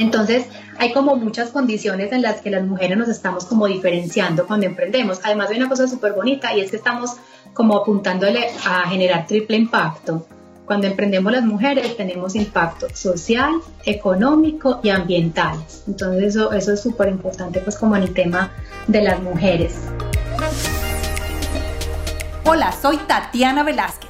Entonces, hay como muchas condiciones en las que las mujeres nos estamos como diferenciando cuando emprendemos. Además, hay una cosa súper bonita y es que estamos como apuntándole a generar triple impacto. Cuando emprendemos las mujeres tenemos impacto social, económico y ambiental. Entonces eso, eso es súper importante pues como en el tema de las mujeres. Hola, soy Tatiana Velázquez.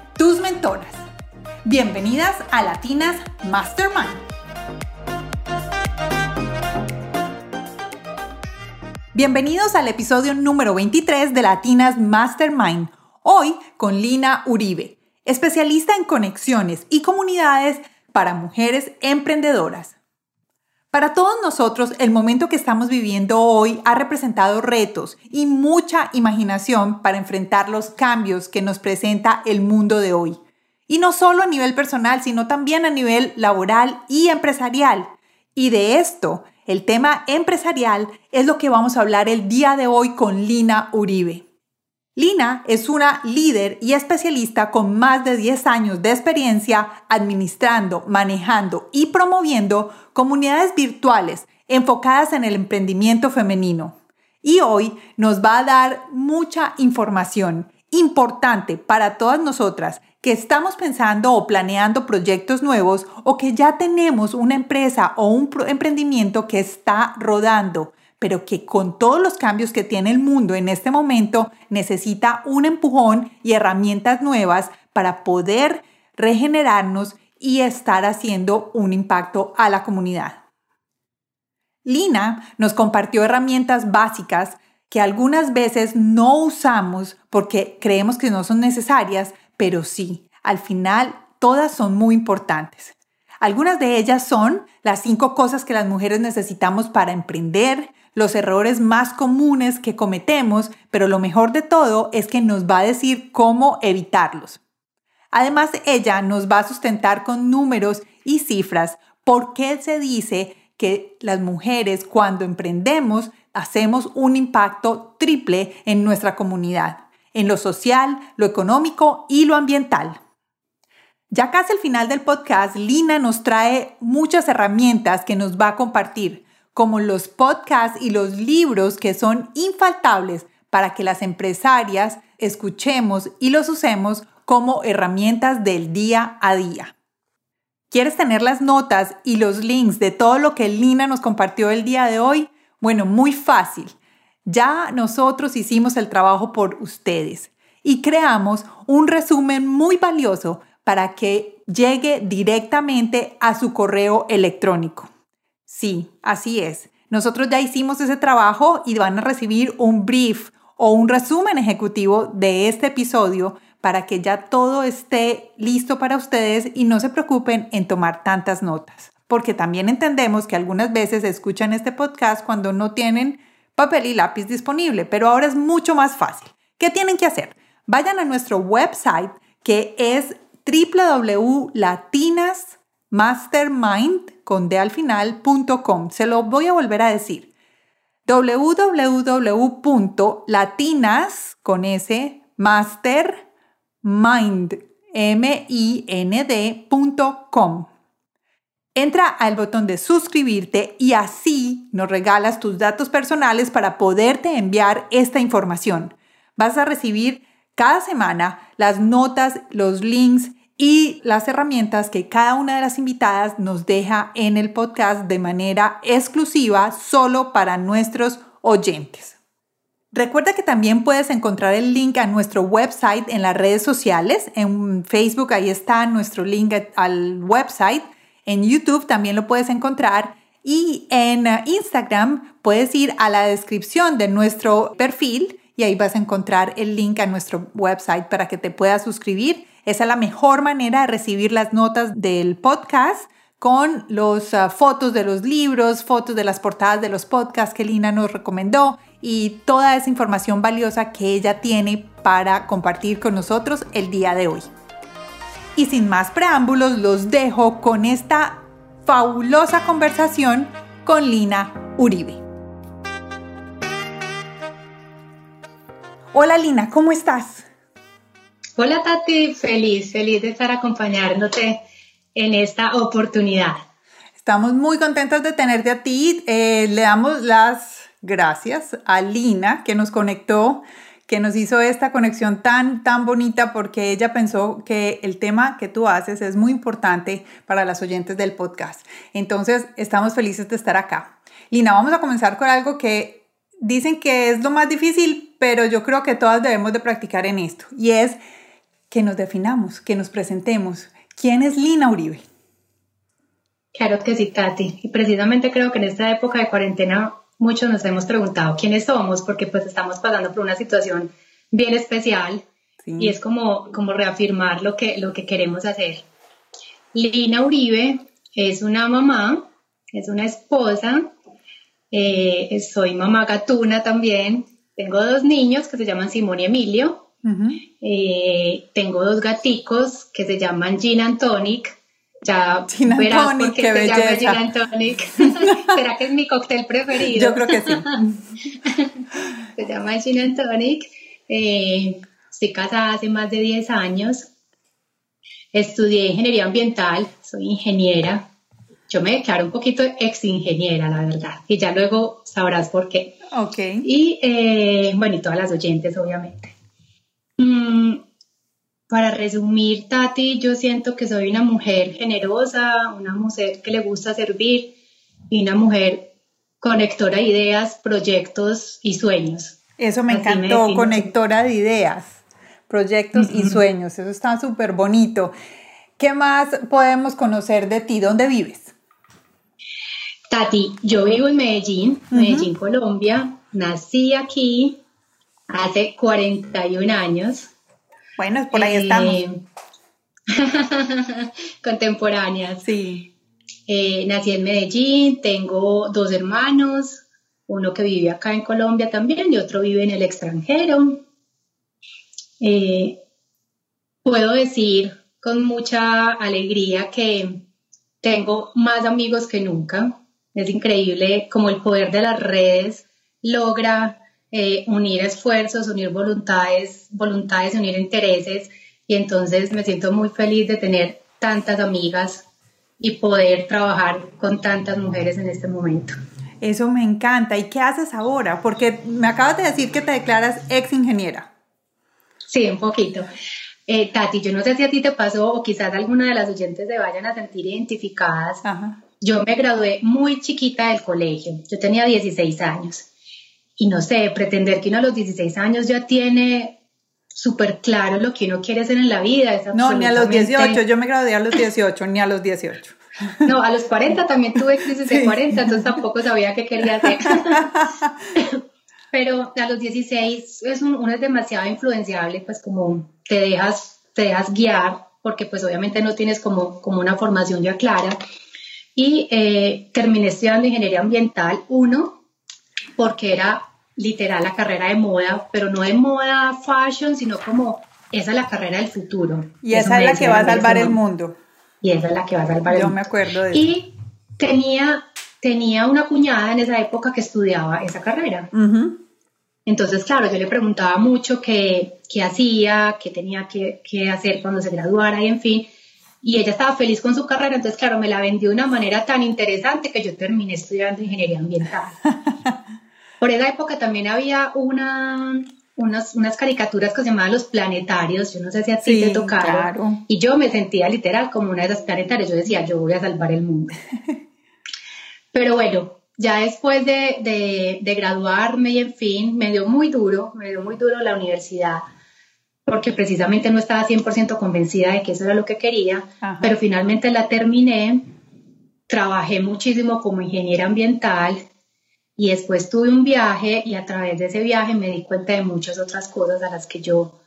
tus mentoras. Bienvenidas a Latinas Mastermind. Bienvenidos al episodio número 23 de Latinas Mastermind Hoy con Lina Uribe, especialista en conexiones y comunidades para mujeres emprendedoras. Para todos nosotros, el momento que estamos viviendo hoy ha representado retos y mucha imaginación para enfrentar los cambios que nos presenta el mundo de hoy. Y no solo a nivel personal, sino también a nivel laboral y empresarial. Y de esto, el tema empresarial, es lo que vamos a hablar el día de hoy con Lina Uribe. Lina es una líder y especialista con más de 10 años de experiencia administrando, manejando y promoviendo comunidades virtuales enfocadas en el emprendimiento femenino. Y hoy nos va a dar mucha información importante para todas nosotras que estamos pensando o planeando proyectos nuevos o que ya tenemos una empresa o un emprendimiento que está rodando pero que con todos los cambios que tiene el mundo en este momento necesita un empujón y herramientas nuevas para poder regenerarnos y estar haciendo un impacto a la comunidad. Lina nos compartió herramientas básicas que algunas veces no usamos porque creemos que no son necesarias, pero sí, al final todas son muy importantes. Algunas de ellas son las cinco cosas que las mujeres necesitamos para emprender, los errores más comunes que cometemos, pero lo mejor de todo es que nos va a decir cómo evitarlos. Además, ella nos va a sustentar con números y cifras por qué se dice que las mujeres cuando emprendemos hacemos un impacto triple en nuestra comunidad, en lo social, lo económico y lo ambiental. Ya casi al final del podcast, Lina nos trae muchas herramientas que nos va a compartir como los podcasts y los libros que son infaltables para que las empresarias escuchemos y los usemos como herramientas del día a día. ¿Quieres tener las notas y los links de todo lo que Lina nos compartió el día de hoy? Bueno, muy fácil. Ya nosotros hicimos el trabajo por ustedes y creamos un resumen muy valioso para que llegue directamente a su correo electrónico. Sí, así es. Nosotros ya hicimos ese trabajo y van a recibir un brief o un resumen ejecutivo de este episodio para que ya todo esté listo para ustedes y no se preocupen en tomar tantas notas. Porque también entendemos que algunas veces escuchan este podcast cuando no tienen papel y lápiz disponible, pero ahora es mucho más fácil. ¿Qué tienen que hacer? Vayan a nuestro website que es www.latinas.com mastermind con de al final.com. Se lo voy a volver a decir. www.latinas con s mastermind m i n Entra al botón de suscribirte y así nos regalas tus datos personales para poderte enviar esta información. Vas a recibir cada semana las notas, los links y las herramientas que cada una de las invitadas nos deja en el podcast de manera exclusiva solo para nuestros oyentes. Recuerda que también puedes encontrar el link a nuestro website en las redes sociales. En Facebook ahí está nuestro link al website. En YouTube también lo puedes encontrar. Y en Instagram puedes ir a la descripción de nuestro perfil y ahí vas a encontrar el link a nuestro website para que te puedas suscribir esa es la mejor manera de recibir las notas del podcast con las ah, fotos de los libros, fotos de las portadas de los podcasts que Lina nos recomendó y toda esa información valiosa que ella tiene para compartir con nosotros el día de hoy. Y sin más preámbulos, los dejo con esta fabulosa conversación con Lina Uribe. Hola Lina, ¿cómo estás? Hola Tati, feliz, feliz de estar acompañándote en esta oportunidad. Estamos muy contentos de tenerte a ti. Eh, le damos las gracias a Lina que nos conectó, que nos hizo esta conexión tan, tan bonita porque ella pensó que el tema que tú haces es muy importante para las oyentes del podcast. Entonces, estamos felices de estar acá. Lina, vamos a comenzar con algo que dicen que es lo más difícil, pero yo creo que todas debemos de practicar en esto y es que nos definamos, que nos presentemos. ¿Quién es Lina Uribe? Claro que sí, Tati. Y precisamente creo que en esta época de cuarentena muchos nos hemos preguntado quiénes somos, porque pues estamos pasando por una situación bien especial y es como, como reafirmar lo que, lo que queremos hacer. Lina Uribe es una mamá, es una esposa, eh, soy mamá gatuna también, tengo dos niños que se llaman Simón y Emilio, eh, tengo dos gaticos que se llaman Gin and Tonic, ya Gin verás Tonic, qué se llama Gin and Tonic. ¿Será que es mi cóctel preferido? Yo creo que sí. se llama Gin and Tonic. Eh, estoy casada hace más de 10 años. Estudié ingeniería ambiental, soy ingeniera. Yo me declaro un poquito ex ingeniera, la verdad, y ya luego sabrás por qué. Ok. Y eh, bueno, y todas las oyentes, obviamente. Mm, para resumir, Tati, yo siento que soy una mujer generosa, una mujer que le gusta servir y una mujer conectora de ideas, proyectos y sueños. Eso me encantó, conectora de ideas, proyectos y sueños. Eso está súper bonito. ¿Qué más podemos conocer de ti? ¿Dónde vives? Tati, yo vivo en Medellín, Medellín, Colombia. Nací aquí hace 41 años. Bueno, por ahí estamos. Eh, contemporáneas. Sí. Eh, nací en Medellín, tengo dos hermanos, uno que vive acá en Colombia también y otro vive en el extranjero. Eh, puedo decir con mucha alegría que tengo más amigos que nunca. Es increíble como el poder de las redes logra eh, unir esfuerzos, unir voluntades, voluntades, unir intereses. Y entonces me siento muy feliz de tener tantas amigas y poder trabajar con tantas mujeres en este momento. Eso me encanta. ¿Y qué haces ahora? Porque me acabas de decir que te declaras ex ingeniera. Sí, un poquito. Eh, Tati, yo no sé si a ti te pasó o quizás alguna de las oyentes se vayan a sentir identificadas. Yo me gradué muy chiquita del colegio. Yo tenía 16 años y no sé, pretender que uno a los 16 años ya tiene súper claro lo que uno quiere hacer en la vida. no, ni a los 18, yo me gradué a los 18, ni a los 18. No, a los 40 también tuve crisis de 40, entonces tampoco sabía qué quería hacer. Pero a los 16 es uno es demasiado influenciable, pues como te dejas, te dejas guiar, porque pues obviamente no tienes como, como una formación ya clara. Y eh, terminé estudiando ingeniería ambiental, uno, porque era literal la carrera de moda, pero no de moda fashion, sino como esa es la carrera del futuro. Y esa es la que va a salvar el mundo. Y esa es la que va a salvar el mundo. Yo me acuerdo de Y tenía, tenía una cuñada en esa época que estudiaba esa carrera. Entonces, claro, yo le preguntaba mucho qué, qué hacía, qué tenía que, que, hacer cuando se graduara y en fin. Y ella estaba feliz con su carrera, entonces, claro, me la vendió de una manera tan interesante que yo terminé estudiando ingeniería ambiental. Por esa época también había una, unas, unas caricaturas que se llamaban los planetarios, yo no sé si a ti te tocaron, y yo me sentía literal como una de esas planetarias, yo decía, yo voy a salvar el mundo. Pero bueno, ya después de, de, de, graduarme y en fin, me dio muy duro, me dio muy duro la universidad, porque precisamente no estaba 100% convencida de que eso era lo que quería, pero finalmente la terminé, trabajé muchísimo como ingeniera ambiental, y después tuve un viaje y a través de ese viaje me di cuenta de muchas otras cosas a las que yo,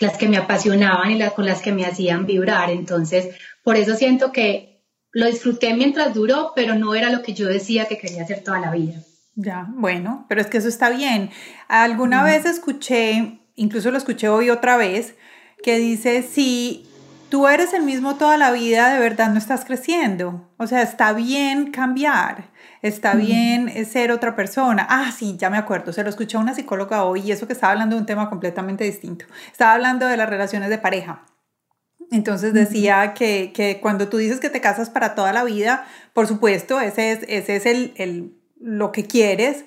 las que me apasionaban y las con las que me hacían vibrar. Entonces, por eso siento que lo disfruté mientras duró, pero no era lo que yo decía que quería hacer toda la vida. Ya, bueno, pero es que eso está bien. Alguna vez escuché, incluso lo escuché hoy otra vez, que dice, si tú eres el mismo toda la vida, de verdad no estás creciendo. O sea, está bien cambiar, está bien ser otra persona. Ah, sí, ya me acuerdo, se lo escuché a una psicóloga hoy y eso que estaba hablando de un tema completamente distinto. Estaba hablando de las relaciones de pareja. Entonces decía que, que, cuando tú dices que te casas para toda la vida, por supuesto, ese es, ese es el, el lo que quieres,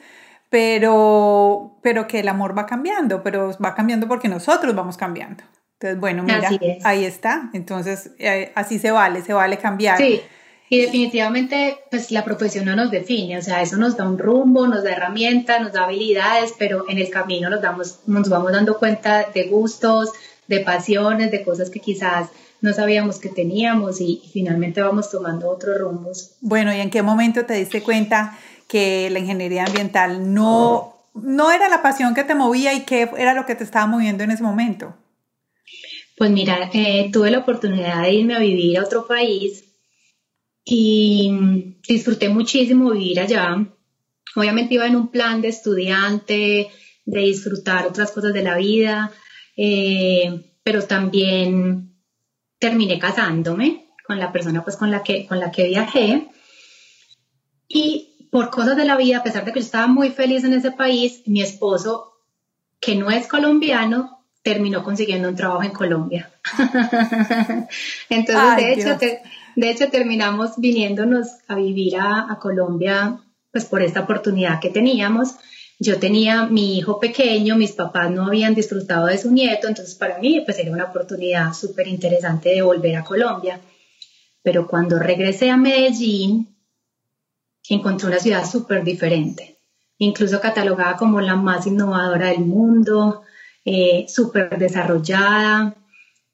pero, pero que el amor va cambiando, pero va cambiando porque nosotros vamos cambiando. Entonces, bueno, mira, ahí está. Entonces, eh, así se vale, se vale cambiar. Sí, y definitivamente, pues la profesión no nos define, o sea, eso nos da un rumbo, nos da herramientas, nos da habilidades, pero en el camino nos, damos, nos vamos dando cuenta de gustos, de pasiones, de cosas que quizás no sabíamos que teníamos y, y finalmente vamos tomando otros rumbos. Bueno, ¿y en qué momento te diste cuenta que la ingeniería ambiental no, no era la pasión que te movía y qué era lo que te estaba moviendo en ese momento? Pues mira, eh, tuve la oportunidad de irme a vivir a otro país y disfruté muchísimo vivir allá. Obviamente iba en un plan de estudiante, de disfrutar otras cosas de la vida, eh, pero también terminé casándome con la persona pues con la que, con la que viajé. Y por cosas de la vida, a pesar de que yo estaba muy feliz en ese país, mi esposo, que no es colombiano, terminó consiguiendo un trabajo en Colombia. Entonces, de, hecho, de hecho, terminamos viniéndonos a vivir a, a, Colombia, pues por esta oportunidad que teníamos. Yo tenía mi hijo pequeño, mis papás no habían disfrutado de su nieto, entonces para mí pues era una oportunidad súper interesante de volver a Colombia. Pero cuando regresé a Medellín, encontré una ciudad súper diferente, incluso catalogada como la más innovadora del mundo, eh, súper desarrollada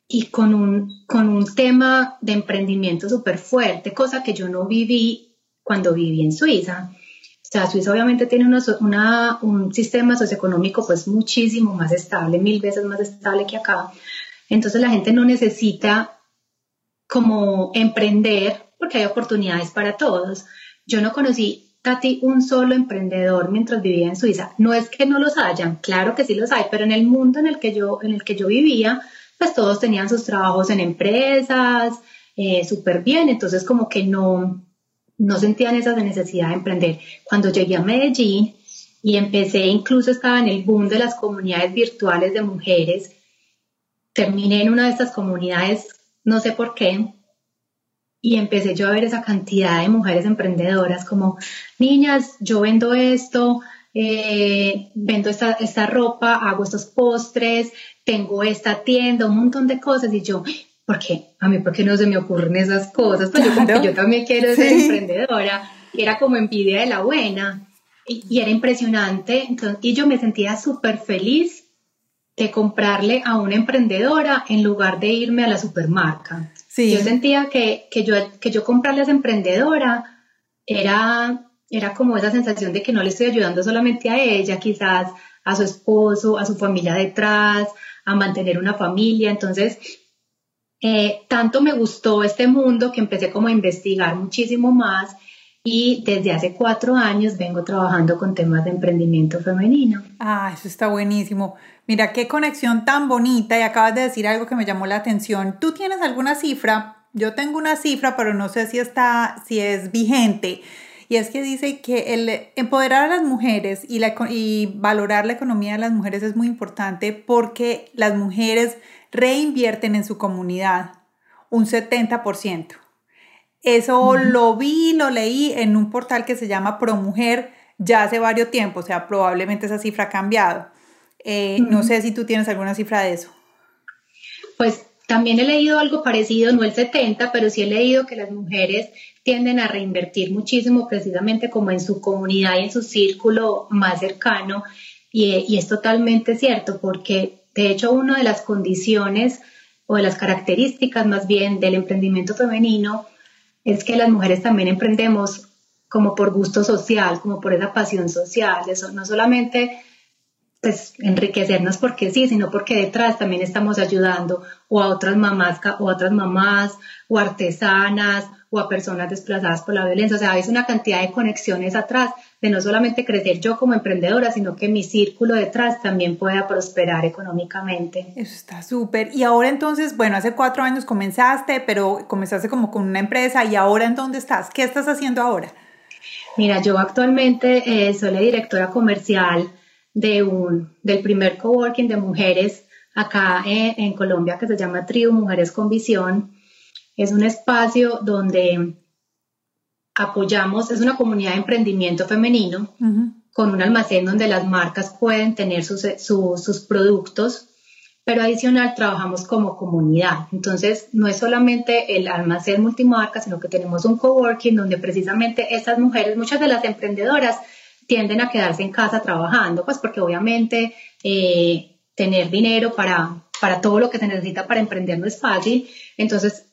y con un, con un tema de emprendimiento súper fuerte, cosa que yo no viví cuando viví en Suiza. O sea, Suiza obviamente tiene una, un sistema socioeconómico pues muchísimo más estable, mil veces más estable que acá. Entonces la gente no necesita como emprender porque hay oportunidades para todos. Yo no conocí, Tati, un solo emprendedor mientras vivía en Suiza. No es que no los hayan, claro que sí los hay, pero en el mundo en el que yo, en el que yo vivía, pues todos tenían sus trabajos en empresas, eh, súper bien, entonces como que no, no sentían esa necesidad de emprender. Cuando llegué a Medellín y empecé, incluso estaba en el boom de las comunidades virtuales de mujeres, terminé en una de estas comunidades, no sé por qué, y empecé yo a ver esa cantidad de mujeres emprendedoras como, niñas, yo vendo esto, eh, vendo esta, esta ropa, hago estos postres, tengo esta tienda, un montón de cosas y yo, ¿por qué? A mí, ¿por qué no se me ocurren esas cosas? Pues yo, yo también quiero ser emprendedora. Y era como envidia de la buena. Y, y era impresionante. Entonces, y yo me sentía súper feliz de comprarle a una emprendedora en lugar de irme a la supermarca. Yo sentía que, que, yo, que yo comprarle a esa emprendedora era, era como esa sensación de que no le estoy ayudando solamente a ella, quizás a su esposo, a su familia detrás, a mantener una familia. Entonces, eh, tanto me gustó este mundo que empecé como a investigar muchísimo más y desde hace cuatro años vengo trabajando con temas de emprendimiento femenino. Ah, eso está buenísimo. Mira qué conexión tan bonita y acabas de decir algo que me llamó la atención. ¿Tú tienes alguna cifra? Yo tengo una cifra, pero no sé si está, si es vigente. Y es que dice que empoderar a las mujeres y valorar la economía de las mujeres es muy importante porque las mujeres reinvierten en su comunidad un 70%. Eso lo vi, lo leí en un portal que se llama ProMujer ya hace varios tiempos, o sea, probablemente esa cifra ha cambiado. Eh, no sé si tú tienes alguna cifra de eso. Pues también he leído algo parecido, no el 70, pero sí he leído que las mujeres tienden a reinvertir muchísimo precisamente como en su comunidad y en su círculo más cercano. Y, y es totalmente cierto, porque de hecho una de las condiciones o de las características más bien del emprendimiento femenino es que las mujeres también emprendemos como por gusto social, como por esa pasión social, eso no solamente pues enriquecernos porque sí, sino porque detrás también estamos ayudando o a otras mamás o a otras mamás o artesanas o a personas desplazadas por la violencia. O sea, hay una cantidad de conexiones atrás de no solamente crecer yo como emprendedora, sino que mi círculo detrás también pueda prosperar económicamente. Eso está súper. Y ahora entonces, bueno, hace cuatro años comenzaste, pero comenzaste como con una empresa y ahora en dónde estás? ¿Qué estás haciendo ahora? Mira, yo actualmente eh, soy la directora comercial de un, del primer coworking de mujeres acá en, en Colombia que se llama Trio Mujeres con Visión. Es un espacio donde apoyamos, es una comunidad de emprendimiento femenino con un almacén donde las marcas pueden tener sus, sus productos, pero adicional trabajamos como comunidad. Entonces, no es solamente el almacén multimarca, sino que tenemos un coworking donde precisamente estas mujeres, muchas de las emprendedoras, tienden a quedarse en casa trabajando, pues porque obviamente eh, tener dinero para, para todo lo que se necesita para emprender no es fácil. Entonces,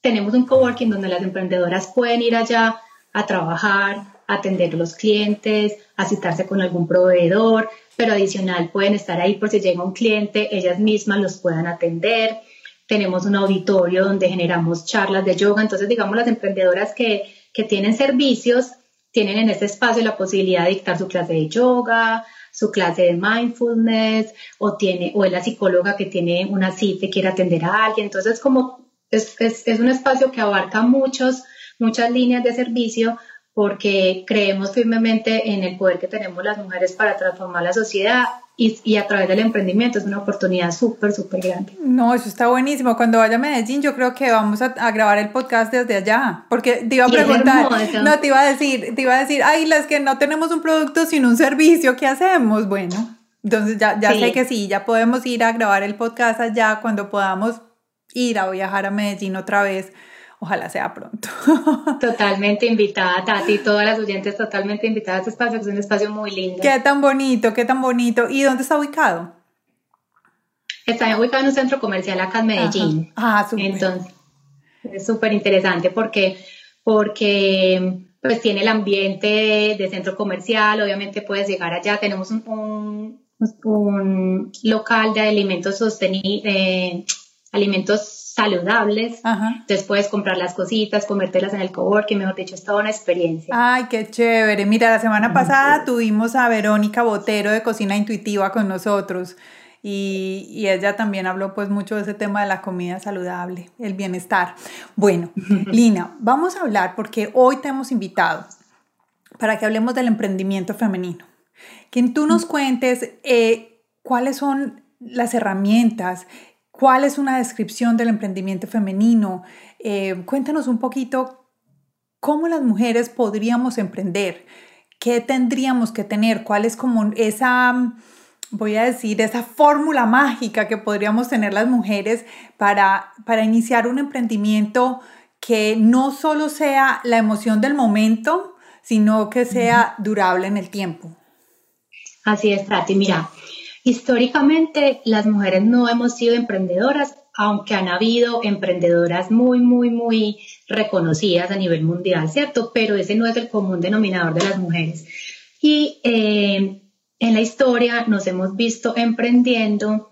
tenemos un coworking donde las emprendedoras pueden ir allá a trabajar, atender a los clientes, a citarse con algún proveedor, pero adicional pueden estar ahí por si llega un cliente, ellas mismas los puedan atender. Tenemos un auditorio donde generamos charlas de yoga, entonces digamos las emprendedoras que, que tienen servicios tienen en este espacio la posibilidad de dictar su clase de yoga, su clase de mindfulness o tiene o es la psicóloga que tiene una cita y quiere atender a alguien. Entonces, como es, es, un espacio que abarca muchos, muchas líneas de servicio porque creemos firmemente en el poder que tenemos las mujeres para transformar la sociedad y, y a través del emprendimiento es una oportunidad súper, súper grande. No, eso está buenísimo. Cuando vaya a Medellín yo creo que vamos a, a grabar el podcast desde allá, porque te iba a preguntar, no, te iba a decir, te iba a decir, ay, las que no tenemos un producto sino un servicio, ¿qué hacemos? Bueno, entonces ya, ya sé que sí, ya podemos ir a grabar el podcast allá cuando podamos ir a viajar a Medellín otra vez. Ojalá sea pronto. Totalmente invitada, Tati, todas las oyentes totalmente invitadas a este espacio, que es un espacio muy lindo. Qué tan bonito, qué tan bonito. ¿Y dónde está ubicado? Está ubicado en un centro comercial acá en Medellín. Ah, súper. Entonces, es súper interesante porque, porque pues tiene el ambiente de centro comercial, obviamente puedes llegar allá, tenemos un, un, local de alimentos sostenibles, eh, alimentos saludables. Entonces puedes comprar las cositas, comértelas en el coworking, mejor dicho, es toda una experiencia. Ay, qué chévere. Mira, la semana pasada tuvimos a Verónica Botero de Cocina Intuitiva con nosotros. Y, y, ella también habló pues mucho de ese tema de la comida saludable, el bienestar. Bueno, Lina, vamos a hablar porque hoy te hemos invitado para que hablemos del emprendimiento femenino. Que tú nos cuentes eh, cuáles son las herramientas ¿Cuál es una descripción del emprendimiento femenino? Eh, cuéntanos un poquito cómo las mujeres podríamos emprender, qué tendríamos que tener, cuál es como esa, voy a decir, esa fórmula mágica que podríamos tener las mujeres para, para iniciar un emprendimiento que no solo sea la emoción del momento, sino que sea durable en el tiempo. Así es, Tati. Mira, Históricamente las mujeres no hemos sido emprendedoras, aunque han habido emprendedoras muy, muy, muy reconocidas a nivel mundial, ¿cierto? Pero ese no es el común denominador de las mujeres. Y eh, en la historia nos hemos visto emprendiendo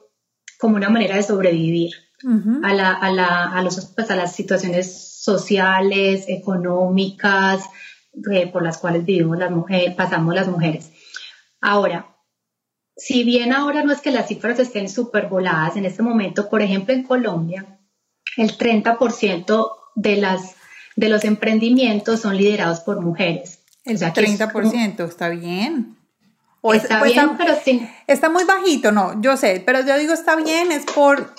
como una manera de sobrevivir a, la, a, la, a, los, pues, a las situaciones sociales, económicas, eh, por las cuales vivimos las mujeres, pasamos las mujeres. Ahora, si bien ahora no es que las cifras estén súper voladas, en este momento, por ejemplo, en Colombia, el 30% de, las, de los emprendimientos son liderados por mujeres. El 30%, está bien. O está bien, pero sí. Está muy bajito, no, yo sé, pero yo digo está bien, es por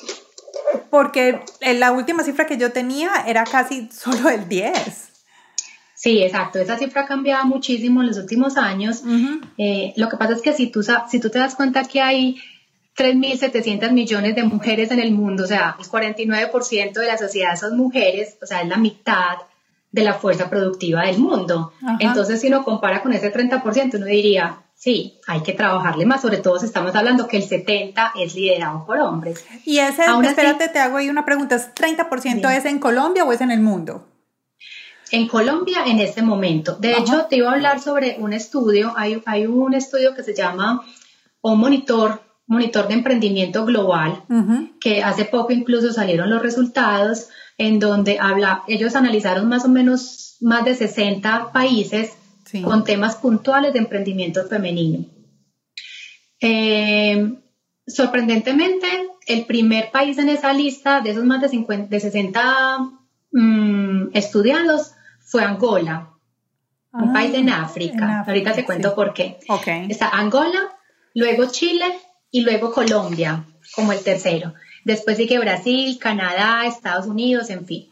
porque la última cifra que yo tenía era casi solo el 10. Sí, exacto. Esa cifra ha cambiado muchísimo en los últimos años. Eh, lo que pasa es que si tú, si tú te das cuenta que hay 3.700 millones de mujeres en el mundo, o sea, el 49% de la sociedad son mujeres, o sea, es la mitad de la fuerza productiva del mundo. Entonces, si uno compara con ese 30%, uno diría, sí, hay que trabajarle más, sobre todo si estamos hablando que el 70% es liderado por hombres. Y ese, espérate, te hago ahí una pregunta, ¿30% es en Colombia o es en el mundo? En Colombia en este momento. De hecho, te iba a hablar sobre un estudio, hay, hay un estudio que se llama un monitor, monitor de emprendimiento global, que hace poco incluso salieron los resultados en donde habla, ellos analizaron más o menos más de 60 países con temas puntuales de emprendimiento femenino. Eh, sorprendentemente, el primer país en esa lista de esos más de, 50, de 60 mm, estudiados fue Angola, un ah, país en África. Ahorita te cuento por qué. Está Angola, luego Chile y luego Colombia como el tercero. Después sigue Brasil, Canadá, Estados Unidos, en fin.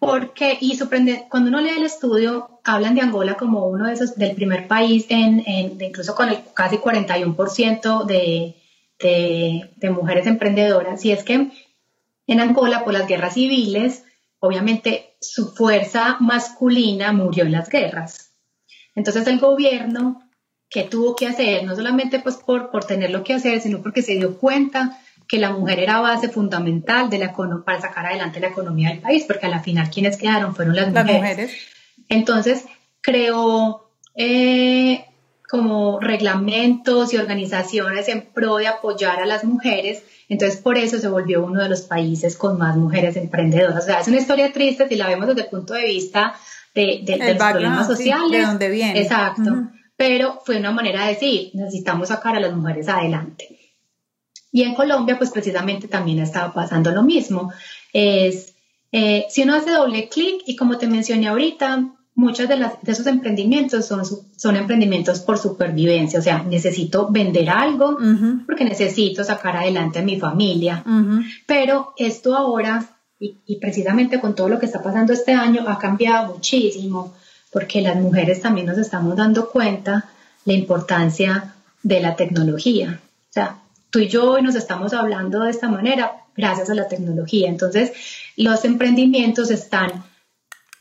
Porque, y sorprende, cuando uno lee el estudio, hablan de Angola como uno de esos, del primer país, en, incluso con el casi 41% de, de, de mujeres emprendedoras. Y es que en Angola, por las guerras civiles, obviamente su fuerza masculina murió en las guerras. Entonces el gobierno, ¿qué tuvo que hacer? No solamente pues por, por tener lo que hacer, sino porque se dio cuenta que la mujer era base fundamental de la, para sacar adelante la economía del país, porque a la final quienes quedaron fueron las, mujeres. Entonces, creó eh, como reglamentos y organizaciones en pro de apoyar a las mujeres. Entonces, por eso se volvió uno de los países con más mujeres emprendedoras. O sea, es una historia triste si la vemos desde el punto de vista de, los problemas sociales. de dónde viene. Exacto. Pero fue una manera de decir, necesitamos sacar a las mujeres adelante. Y en Colombia, pues precisamente también estaba pasando lo mismo. Es, eh, si uno hace doble clic y como te mencioné ahorita, muchos de, las, de esos emprendimientos son, son emprendimientos por supervivencia, o sea, necesito vender algo porque necesito sacar adelante a mi familia. Pero esto ahora, y, y, precisamente con todo lo que está pasando este año, ha cambiado muchísimo porque las mujeres también nos estamos dando cuenta la importancia de la tecnología. O sea, tú y yo hoy nos estamos hablando de esta manera gracias a la tecnología. Entonces, los emprendimientos están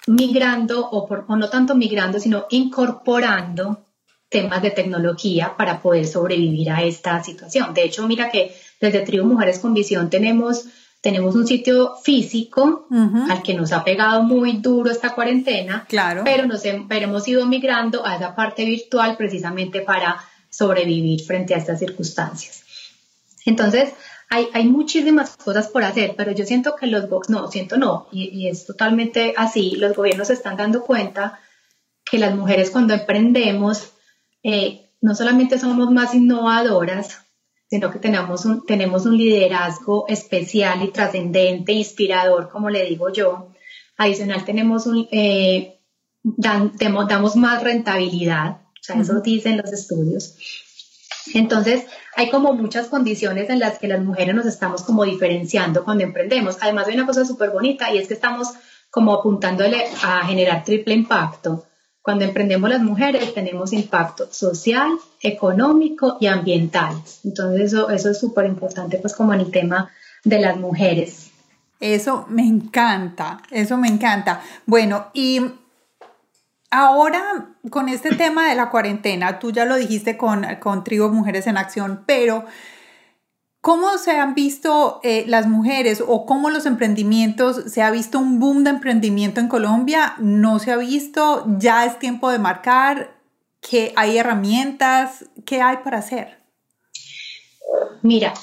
migrando, o, por, no tanto migrando, sino incorporando temas de tecnología para poder sobrevivir a esta situación. De hecho, mira que desde Tribu Mujeres con Visión tenemos, tenemos un sitio físico al que nos ha pegado muy duro esta cuarentena, claro. pero, nos, pero hemos ido migrando a esa parte virtual precisamente para sobrevivir frente a estas circunstancias. Entonces, hay, hay, muchísimas cosas por hacer, pero yo siento que los no, siento no, y, es totalmente así, los gobiernos se están dando cuenta que las mujeres cuando emprendemos, eh, no solamente somos más innovadoras, sino que tenemos un, tenemos un liderazgo especial y trascendente, inspirador, como le digo yo. Adicional, tenemos un, eh, damos más rentabilidad, o sea, eso dicen los estudios. Entonces, hay como muchas condiciones en las que las mujeres nos estamos como diferenciando cuando emprendemos. Además, hay una cosa súper bonita y es que estamos como apuntándole a generar triple impacto. Cuando emprendemos las mujeres tenemos impacto social, económico y ambiental. Entonces, eso, eso es súper importante pues como en el tema de las mujeres. Eso me encanta, eso me encanta. Bueno, y Ahora, con este tema de la cuarentena, tú ya lo dijiste con, con Trigo Mujeres en Acción, pero ¿cómo se han visto eh, las mujeres o cómo los emprendimientos? ¿Se ha visto un boom de emprendimiento en Colombia? ¿No se ha visto? ¿Ya es tiempo de marcar? ¿Que hay herramientas? ¿Qué hay para hacer? Mira,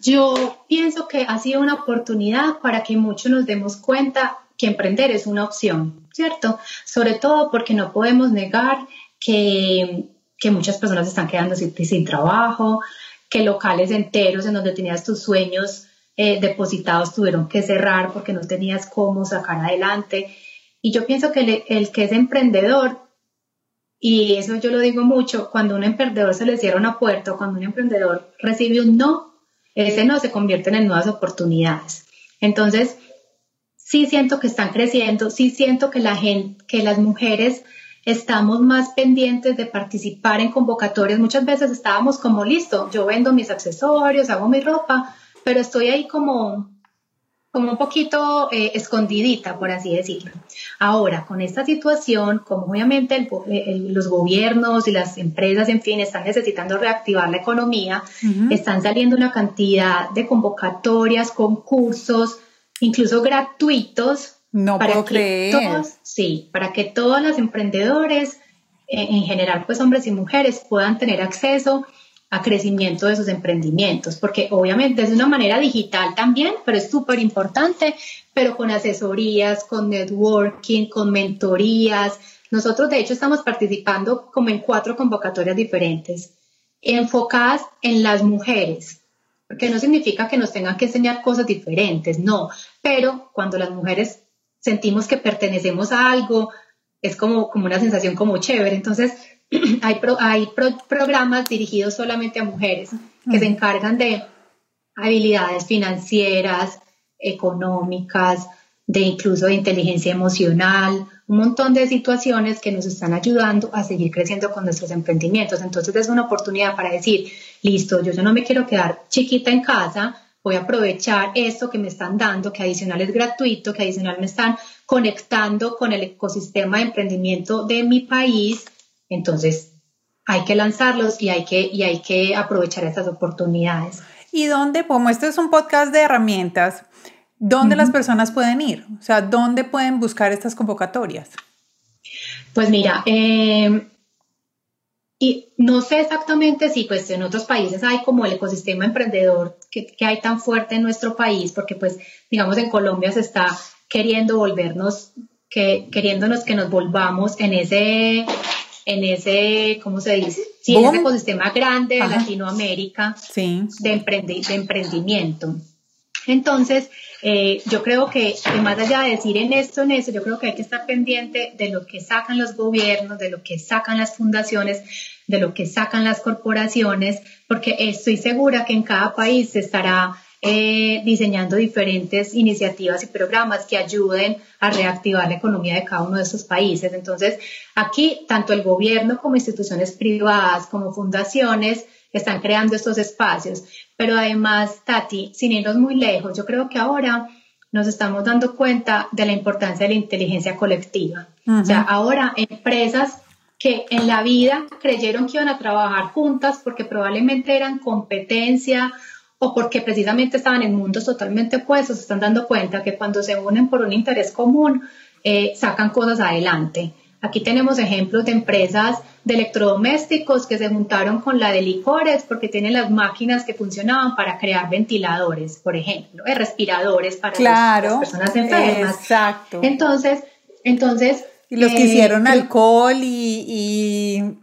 yo pienso que ha sido una oportunidad para que muchos nos demos cuenta que emprender es una opción, ¿cierto? Sobre todo porque no podemos negar que, muchas personas están quedando sin, trabajo, que locales enteros en donde tenías tus sueños eh, depositados tuvieron que cerrar porque no tenías cómo sacar adelante. Y yo pienso que el, que es emprendedor, y eso yo lo digo mucho, cuando un emprendedor se le cierra una puerta cuando un emprendedor recibe un no, ese no se convierte en nuevas oportunidades. Entonces, sí siento que están creciendo, sí siento que la gente, que las mujeres estamos más pendientes de participar en convocatorias. Muchas veces estábamos como listo, yo vendo mis accesorios, hago mi ropa, pero estoy ahí como, como un poquito eh, escondidita, por así decirlo. Ahora, con esta situación, como obviamente los gobiernos y las empresas, en fin, están necesitando reactivar la economía, están saliendo una cantidad de convocatorias, concursos, incluso gratuitos. No para puedo que creer. Todos, sí, para que todos los emprendedores, eh, en general, pues hombres y mujeres, puedan tener acceso a crecimiento de sus emprendimientos, porque obviamente es de una manera digital también, pero es súper importante, pero con asesorías, con networking, con mentorías. Nosotros de hecho estamos participando como en cuatro convocatorias diferentes, enfocadas en las mujeres, porque no significa que nos tengan que enseñar cosas diferentes, no, pero cuando las mujeres sentimos que pertenecemos a algo, es como, como una sensación como chévere. Entonces, hay, hay programas dirigidos solamente a mujeres que se encargan de habilidades financieras, económicas, de incluso de inteligencia emocional, un montón de situaciones que nos están ayudando a seguir creciendo con nuestros emprendimientos. Entonces es una oportunidad para decir, listo, yo, yo no me quiero quedar chiquita en casa, voy a aprovechar esto que me están dando, que adicional es gratuito, que adicional me están conectando con el ecosistema de emprendimiento de mi país. Entonces, hay que lanzarlos y hay que, y hay que aprovechar estas oportunidades. ¿Y dónde, como este es un podcast de herramientas, dónde las personas pueden ir? O sea, ¿dónde pueden buscar estas convocatorias? Pues mira, eh, y no sé exactamente si pues en otros países hay como el ecosistema emprendedor que, que, hay tan fuerte en nuestro país, porque pues digamos en Colombia se está queriendo volvernos, que, queriéndonos que nos volvamos en ese, en ese, ¿cómo se dice? Sí, en ese ecosistema grande de Latinoamérica de, de emprendimiento. Entonces, eh, yo creo que, más allá de decir en esto, en eso, yo creo que hay que estar pendiente de lo que sacan los gobiernos, de lo que sacan las fundaciones, de lo que sacan las corporaciones, porque estoy segura que en cada país se estará eh, diseñando diferentes iniciativas y programas que ayuden a reactivar la economía de cada uno de estos países. Entonces, aquí tanto el gobierno como instituciones privadas, como fundaciones, están creando estos espacios. Pero además, Tati, sin irnos muy lejos, yo creo que ahora nos estamos dando cuenta de la importancia de la inteligencia colectiva. O sea, ahora empresas que en la vida creyeron que iban a trabajar juntas porque probablemente eran competencia o porque precisamente estaban en mundos totalmente opuestos, se están dando cuenta que cuando se unen por un interés común, eh, sacan cosas adelante. Aquí tenemos ejemplos de empresas de electrodomésticos que se juntaron con la de licores porque tienen las máquinas que funcionaban para crear ventiladores, por ejemplo, eh, respiradores para las personas enfermas. Exacto. Entonces, entonces... Y los que hicieron eh, alcohol y,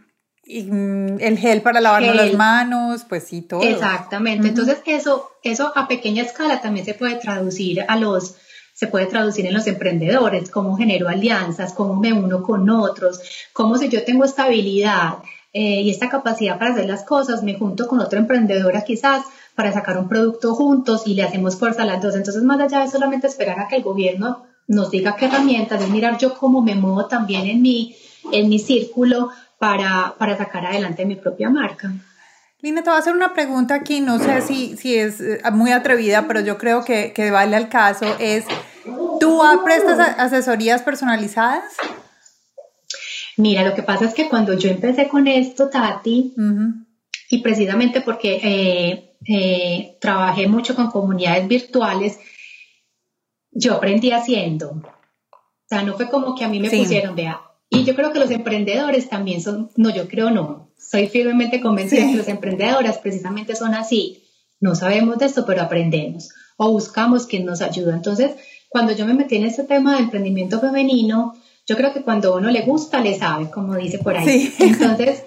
mm, el gel para lavarnos las manos, pues sí, todo. Exactamente. Entonces, eso, eso a pequeña escala también se puede traducir a los se puede traducir en los emprendedores, cómo genero alianzas, cómo me uno con otros, cómo si yo tengo esta habilidad eh, y esta capacidad para hacer las cosas, me junto con otra emprendedora quizás para sacar un producto juntos y le hacemos fuerza a las dos. Entonces, más allá de solamente esperar a que el gobierno nos diga qué herramientas, es mirar yo cómo me muevo también en mi, en mi círculo para, para sacar adelante mi propia marca. Lina, te voy a hacer una pregunta aquí, no sé si, si es eh, muy atrevida, pero yo creo que, que vale al caso. Es, ¿tú prestas asesorías personalizadas? Mira, lo que pasa es que cuando yo empecé con esto, Tati, y precisamente porque eh, eh, trabajé mucho con comunidades virtuales, yo aprendí haciendo. O sea, no fue como que a mí me pusieron, vea. Y yo creo que los emprendedores también son, no, yo creo no, soy firmemente convencida que las emprendedoras precisamente son así. No sabemos de esto, pero aprendemos o buscamos quien nos ayuda. Entonces, cuando yo me metí en este tema de emprendimiento femenino, yo creo que cuando uno le gusta, le sabe, como dice por ahí. Entonces,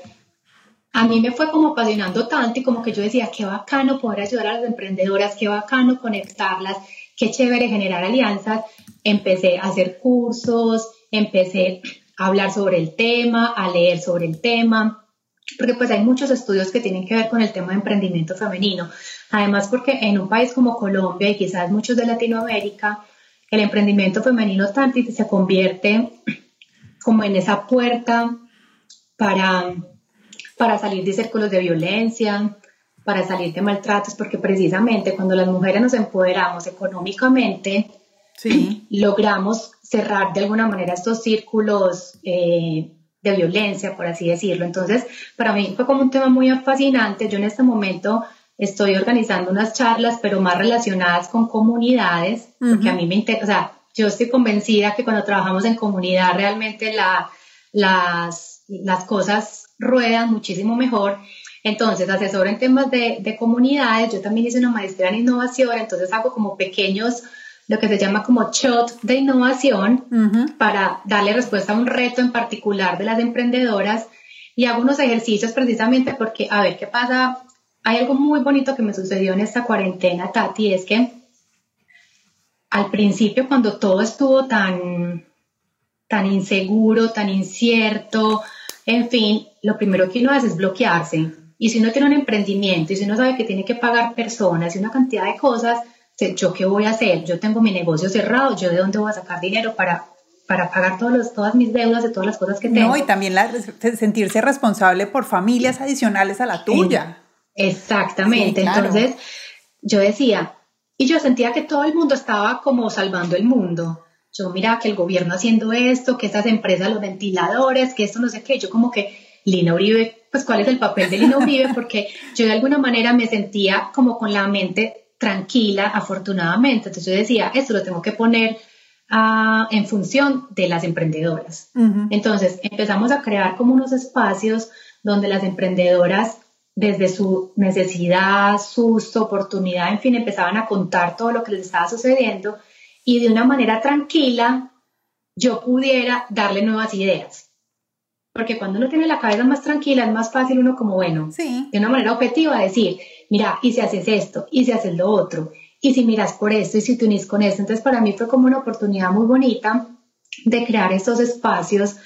a mí me fue como apasionando tanto y como que yo decía, qué bacano poder ayudar a las emprendedoras, qué bacano conectarlas, qué chévere generar alianzas. Empecé a hacer cursos, empecé a hablar sobre el tema, a leer sobre el tema porque pues hay muchos estudios que tienen que ver con el tema de emprendimiento femenino. Además, porque en un país como Colombia y quizás muchos de Latinoamérica, el emprendimiento femenino tanto se convierte como en esa puerta para, para salir de círculos de violencia, para salir de maltratos, porque precisamente cuando las mujeres nos empoderamos económicamente, sí. logramos cerrar de alguna manera estos círculos eh, de violencia, por así decirlo. Entonces, para mí fue como un tema muy fascinante. Yo en este momento estoy organizando unas charlas, pero más relacionadas con comunidades, porque a mí me interesa, o sea, yo estoy convencida que cuando trabajamos en comunidad realmente la, las, las cosas ruedan muchísimo mejor. Entonces, asesoro en temas de, de comunidades, yo también hice una maestría en innovación, entonces hago como pequeños lo que se llama como shot de innovación para darle respuesta a un reto en particular de las emprendedoras y hago unos ejercicios precisamente porque, a ver, ¿qué pasa? Hay algo muy bonito que me sucedió en esta cuarentena, Tati, es que al principio cuando todo estuvo tan, tan inseguro, tan incierto, en fin, lo primero que uno hace es bloquearse. Y si uno tiene un emprendimiento y si uno sabe que tiene que pagar personas y una cantidad de cosas, ¿yo qué voy a hacer? Yo tengo mi negocio cerrado, ¿yo de dónde voy a sacar dinero para, para pagar todos los, todas mis deudas de todas las cosas que tengo? No, y también sentirse responsable por familias adicionales a la tuya. Exactamente, entonces yo decía, y yo sentía que todo el mundo estaba como salvando el mundo. Yo mira que el gobierno haciendo esto, que esas empresas, los ventiladores, que esto no sé qué, yo como que Lina Uribe, pues cuál es el papel de Lina Uribe, porque yo de alguna manera me sentía como con la mente tranquila, afortunadamente. Entonces yo decía, esto lo tengo que poner ah, en función de las emprendedoras. Entonces empezamos a crear como unos espacios donde las emprendedoras desde su necesidad, susto, oportunidad, en fin, empezaban a contar todo lo que les estaba sucediendo y de una manera tranquila yo pudiera darle nuevas ideas. Porque cuando uno tiene la cabeza más tranquila es más fácil uno como, bueno, de una manera objetiva decir, mira, y si haces esto, y si haces lo otro, y si miras por esto, y si te unís con esto. Entonces, para mí fue como una oportunidad muy bonita de crear estos espacios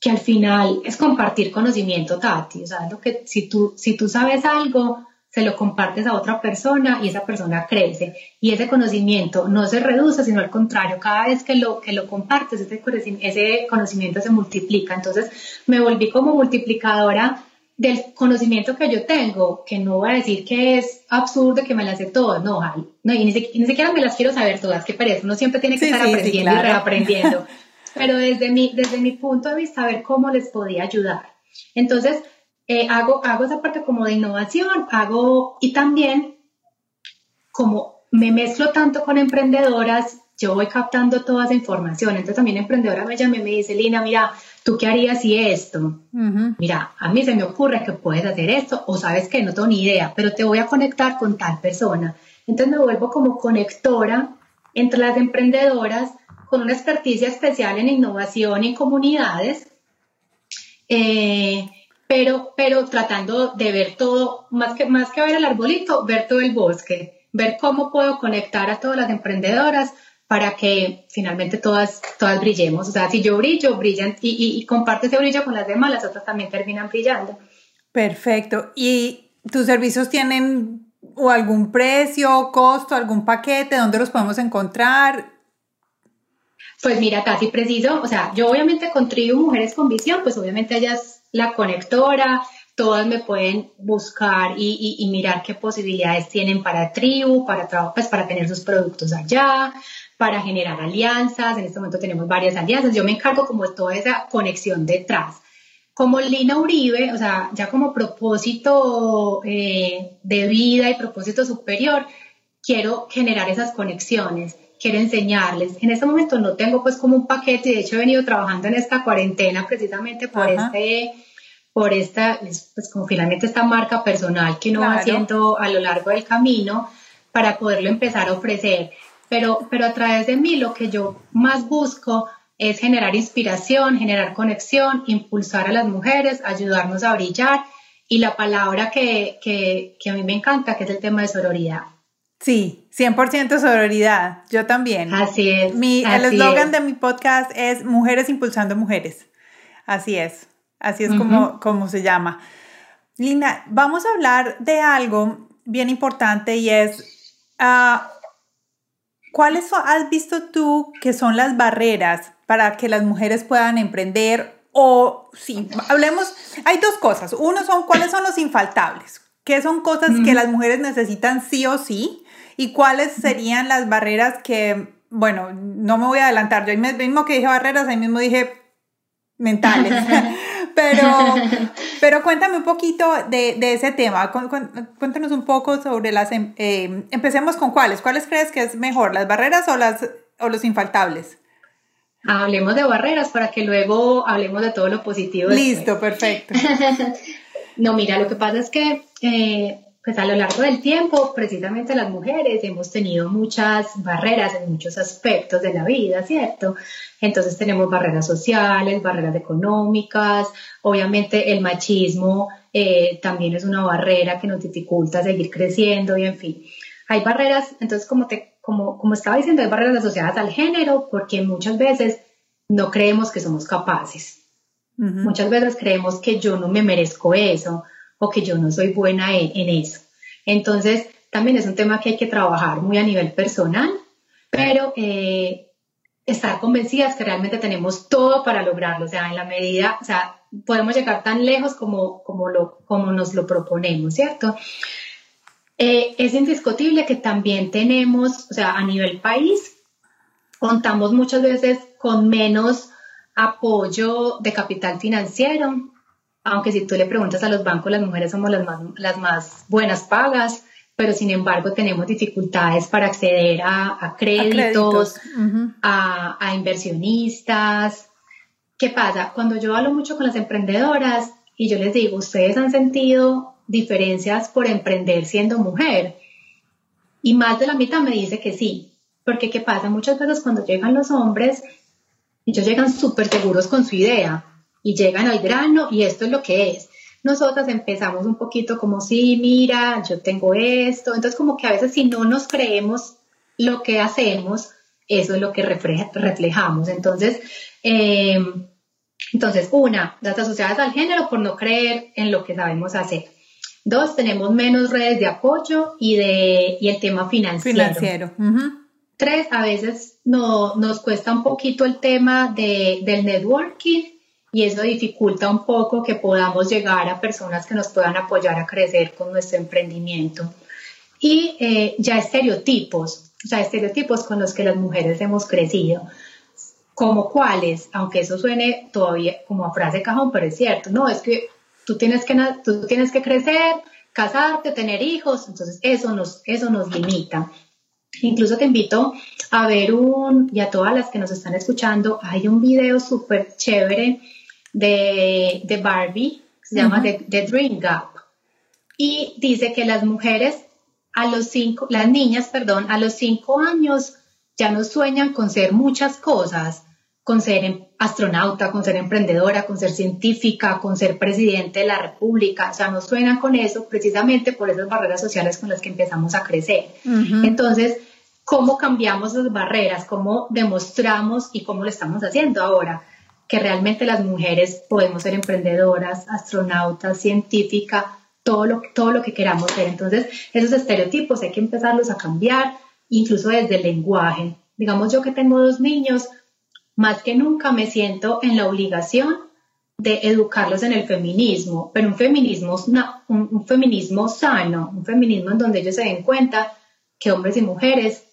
que al final es compartir conocimiento, Tati. O sea, lo que si tú, si tú sabes algo, se lo compartes a otra persona y esa persona crece. Y ese conocimiento no se reduce, sino al contrario, cada vez que lo, que lo compartes, ese, ese conocimiento se multiplica. Entonces me volví como multiplicadora del conocimiento que yo tengo, que no voy a decir que es absurdo que me las sé todas, no, no y, ni, siquiera me las quiero saber todas, que parece, uno siempre tiene que estar aprendiendo y reaprendiendo, pero desde mi, desde mi punto de vista, ver cómo les podía ayudar. Entonces, eh, hago, hago esa parte como de innovación, hago, y también como me mezclo tanto con emprendedoras, yo voy captando toda esa información, entonces también emprendedora me llama y me dice, Lina, mira, ¿tú qué harías si esto? Mira, a mí se me ocurre que puedes hacer esto o sabes que no tengo ni idea, pero te voy a conectar con tal persona. Entonces me vuelvo como conectora entre las emprendedoras con una experticia especial en innovación y comunidades, eh, pero, pero tratando de ver todo, más que, más que ver el arbolito, ver todo el bosque, ver cómo puedo conectar a todas las emprendedoras para que finalmente todas, todas brillemos. O sea, si yo brillo, brillan y, y, comparte ese brillo con las demás, las otras también terminan brillando. Perfecto. ¿Y tus servicios tienen o algún precio, costo, algún paquete? ¿Dónde los podemos encontrar? Pues mira, casi preciso, o sea, yo obviamente con Tribu Mujeres con Visión, pues obviamente ella es la conectora, todas me pueden buscar y, mirar qué posibilidades tienen para Tribu, para, pues para tener sus productos allá, para generar alianzas. En este momento tenemos varias alianzas. Yo me encargo como de toda esa conexión detrás. Como Lina Uribe, o sea, ya como propósito eh, de vida y propósito superior, quiero generar esas conexiones, quiero enseñarles. En este momento no tengo pues como un paquete, de hecho he venido trabajando en esta cuarentena precisamente por este por esta, pues como finalmente esta marca personal que uno va haciendo a lo largo del camino para poderlo empezar a ofrecer. Pero, pero a través de mí lo que yo más busco es generar inspiración, generar conexión, impulsar a las mujeres, ayudarnos a brillar. Y la palabra que, que, que a mí me encanta, que es el tema de sororidad. Sí, 100% sororidad, yo también. Así es. Mi, el eslogan de mi podcast es Mujeres Impulsando Mujeres. Así es, así es como, como se llama. Lina, vamos a hablar de algo bien importante y es uh, ¿Cuáles has visto tú que son las barreras para que las mujeres puedan emprender? O sí, hablemos, hay dos cosas. Uno son cuáles son los infaltables, qué son cosas que las mujeres necesitan sí o sí, y cuáles serían las barreras que, bueno, no me voy a adelantar, yo mismo que dije barreras, ahí mismo dije mentales. Pero, pero cuéntame un poquito de, de ese tema. Cuéntanos un poco sobre las... Em, empecemos con cuáles. ¿Cuáles crees que es mejor, las barreras o, las, o los infaltables? Hablemos de barreras para que luego hablemos de todo lo positivo. Listo, perfecto. No, mira, lo que pasa es que eh, pues a lo largo del tiempo, precisamente las mujeres hemos tenido muchas barreras en muchos aspectos de la vida, ¿cierto? Entonces tenemos barreras sociales, barreras económicas, obviamente el machismo eh, también es una barrera que nos dificulta seguir creciendo y en fin. Hay barreras, entonces como, te, como, como estaba diciendo, hay barreras asociadas al género porque muchas veces no creemos que somos capaces. Muchas veces creemos que yo no me merezco eso o que yo no soy buena en, eso. Entonces, también es un tema que hay que trabajar muy a nivel personal, pero eh, estar convencidas que realmente tenemos todo para lograrlo, o sea, en la medida, o sea, podemos llegar tan lejos como, como, lo, como nos lo proponemos, ¿cierto? Eh, es indiscutible que también tenemos, o sea, a nivel país, contamos muchas veces con menos apoyo de capital financiero, aunque si tú le preguntas a los bancos, las mujeres somos las más, las más buenas pagas, pero sin embargo tenemos dificultades para acceder a, créditos, a, inversionistas. ¿Qué pasa? Cuando yo hablo mucho con las emprendedoras y yo les digo, ¿ustedes han sentido diferencias por emprender siendo mujer? Y más de la mitad me dice que sí, porque ¿qué pasa? Muchas veces cuando llegan los hombres, ellos llegan súper seguros con su idea y llegan al grano y esto es lo que es. Nosotras empezamos un poquito como, sí, mira, yo tengo esto. Entonces como que a veces si no nos creemos lo que hacemos, eso es lo que reflejamos. Entonces, em, entonces, una, las asociadas al género por no creer en lo que sabemos hacer. Dos, tenemos menos redes de apoyo y, de, y el tema financiero. Financiero. Tres, a veces no, nos cuesta un poquito el tema de, del networking y eso dificulta un poco que podamos llegar a personas que nos puedan apoyar a crecer con nuestro emprendimiento. Y eh, ya estereotipos, o sea, estereotipos con los que las mujeres hemos crecido. Como cuáles, aunque eso suene todavía como a frase cajón, pero es cierto, no, es que tú tienes que, tú tienes que crecer, casarte, tener hijos, entonces eso nos, eso nos limita. Incluso te invito a ver un, y a todas las que nos están escuchando, hay un video súper chévere de, de, Barbie, se llama The, Dream Gap. Y dice que las mujeres a los cinco, las niñas, perdón, a los cinco años ya no sueñan con ser muchas cosas, con ser em, astronauta, con ser emprendedora, con ser científica, con ser presidente de la república, o sea, no suenan con eso precisamente por esas barreras sociales con las que empezamos a crecer. Entonces, ¿cómo cambiamos las barreras? ¿Cómo demostramos y cómo lo estamos haciendo ahora? Que realmente las mujeres podemos ser emprendedoras, astronautas, científicas, todo lo, todo lo que queramos ser. Entonces, esos estereotipos hay que empezarlos a cambiar, incluso desde el lenguaje. Digamos, yo que tengo dos niños, más que nunca me siento en la obligación de educarlos en el feminismo, pero un feminismo, un, feminismo sano, un feminismo en donde ellos se den cuenta que hombres y mujeres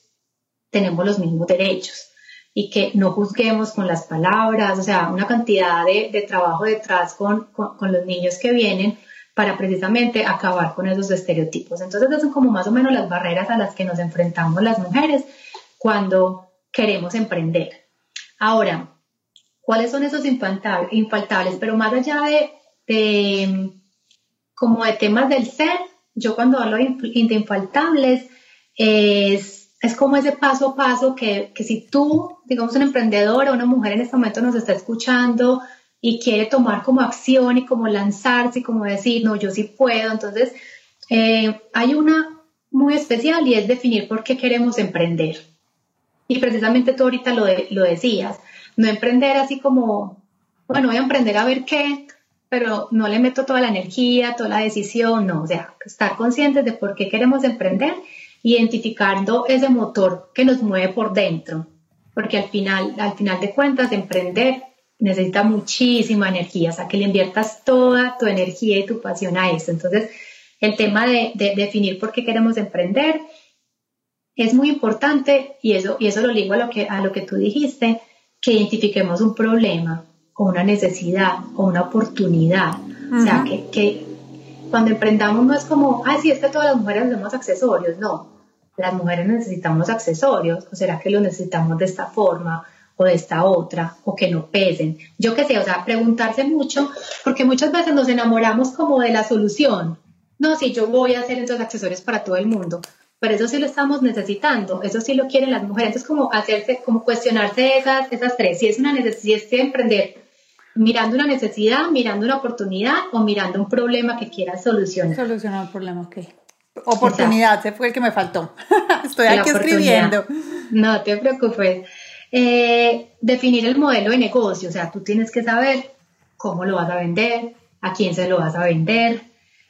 tenemos los mismos derechos y que no juzguemos con las palabras, o sea, una cantidad de, trabajo detrás con, con, los niños que vienen para precisamente acabar con esos estereotipos. Entonces, esas son como más o menos las barreras a las que nos enfrentamos las mujeres cuando queremos emprender. Ahora, ¿cuáles son esos infaltables? Pero más allá de, como de temas del ser, yo cuando hablo de infaltables es, es como ese paso a paso que, que si tú, digamos, un emprendedor o una mujer en este momento nos está escuchando y quiere tomar como acción y como lanzarse y como decir, no, yo sí puedo, entonces eh, hay una muy especial y es definir por qué queremos emprender. Y precisamente tú ahorita lo, lo decías, no emprender así como, bueno, voy a emprender a ver qué, pero no le meto toda la energía, toda la decisión, no, o sea, estar conscientes de por qué queremos emprender, identificando ese motor que nos mueve por dentro, porque al final, al final de cuentas, emprender necesita muchísima energía, o sea, que le inviertas toda tu energía y tu pasión a eso. Entonces, el tema de, de definir por qué queremos emprender, es muy importante y eso, y eso lo ligo a lo, que, a lo que tú dijiste, que identifiquemos un problema o una necesidad o una oportunidad. O sea, que, que, cuando emprendamos no es como, ay, sí, es que todas las mujeres necesitamos accesorios. No, las mujeres necesitamos accesorios. ¿O será que lo necesitamos de esta forma? o de esta otra, o que no pesen. Yo qué sé, o sea, preguntarse mucho, porque muchas veces nos enamoramos como de la solución. No, si yo voy a hacer entonces accesorios para todo el mundo, pero eso sí lo estamos necesitando, eso sí lo quieren las mujeres. Entonces, como hacerse, como cuestionarse esas, esas tres, si es una necesidad, si es emprender mirando una necesidad, mirando una oportunidad o mirando un problema que quieras solucionar. Solucionar un problema, ok. Oportunidad, se fue el que me faltó. Estoy aquí escribiendo. No te preocupes. Eh, definir el modelo de negocio, o sea, tú tienes que saber cómo lo vas a vender, a quién se lo vas a vender,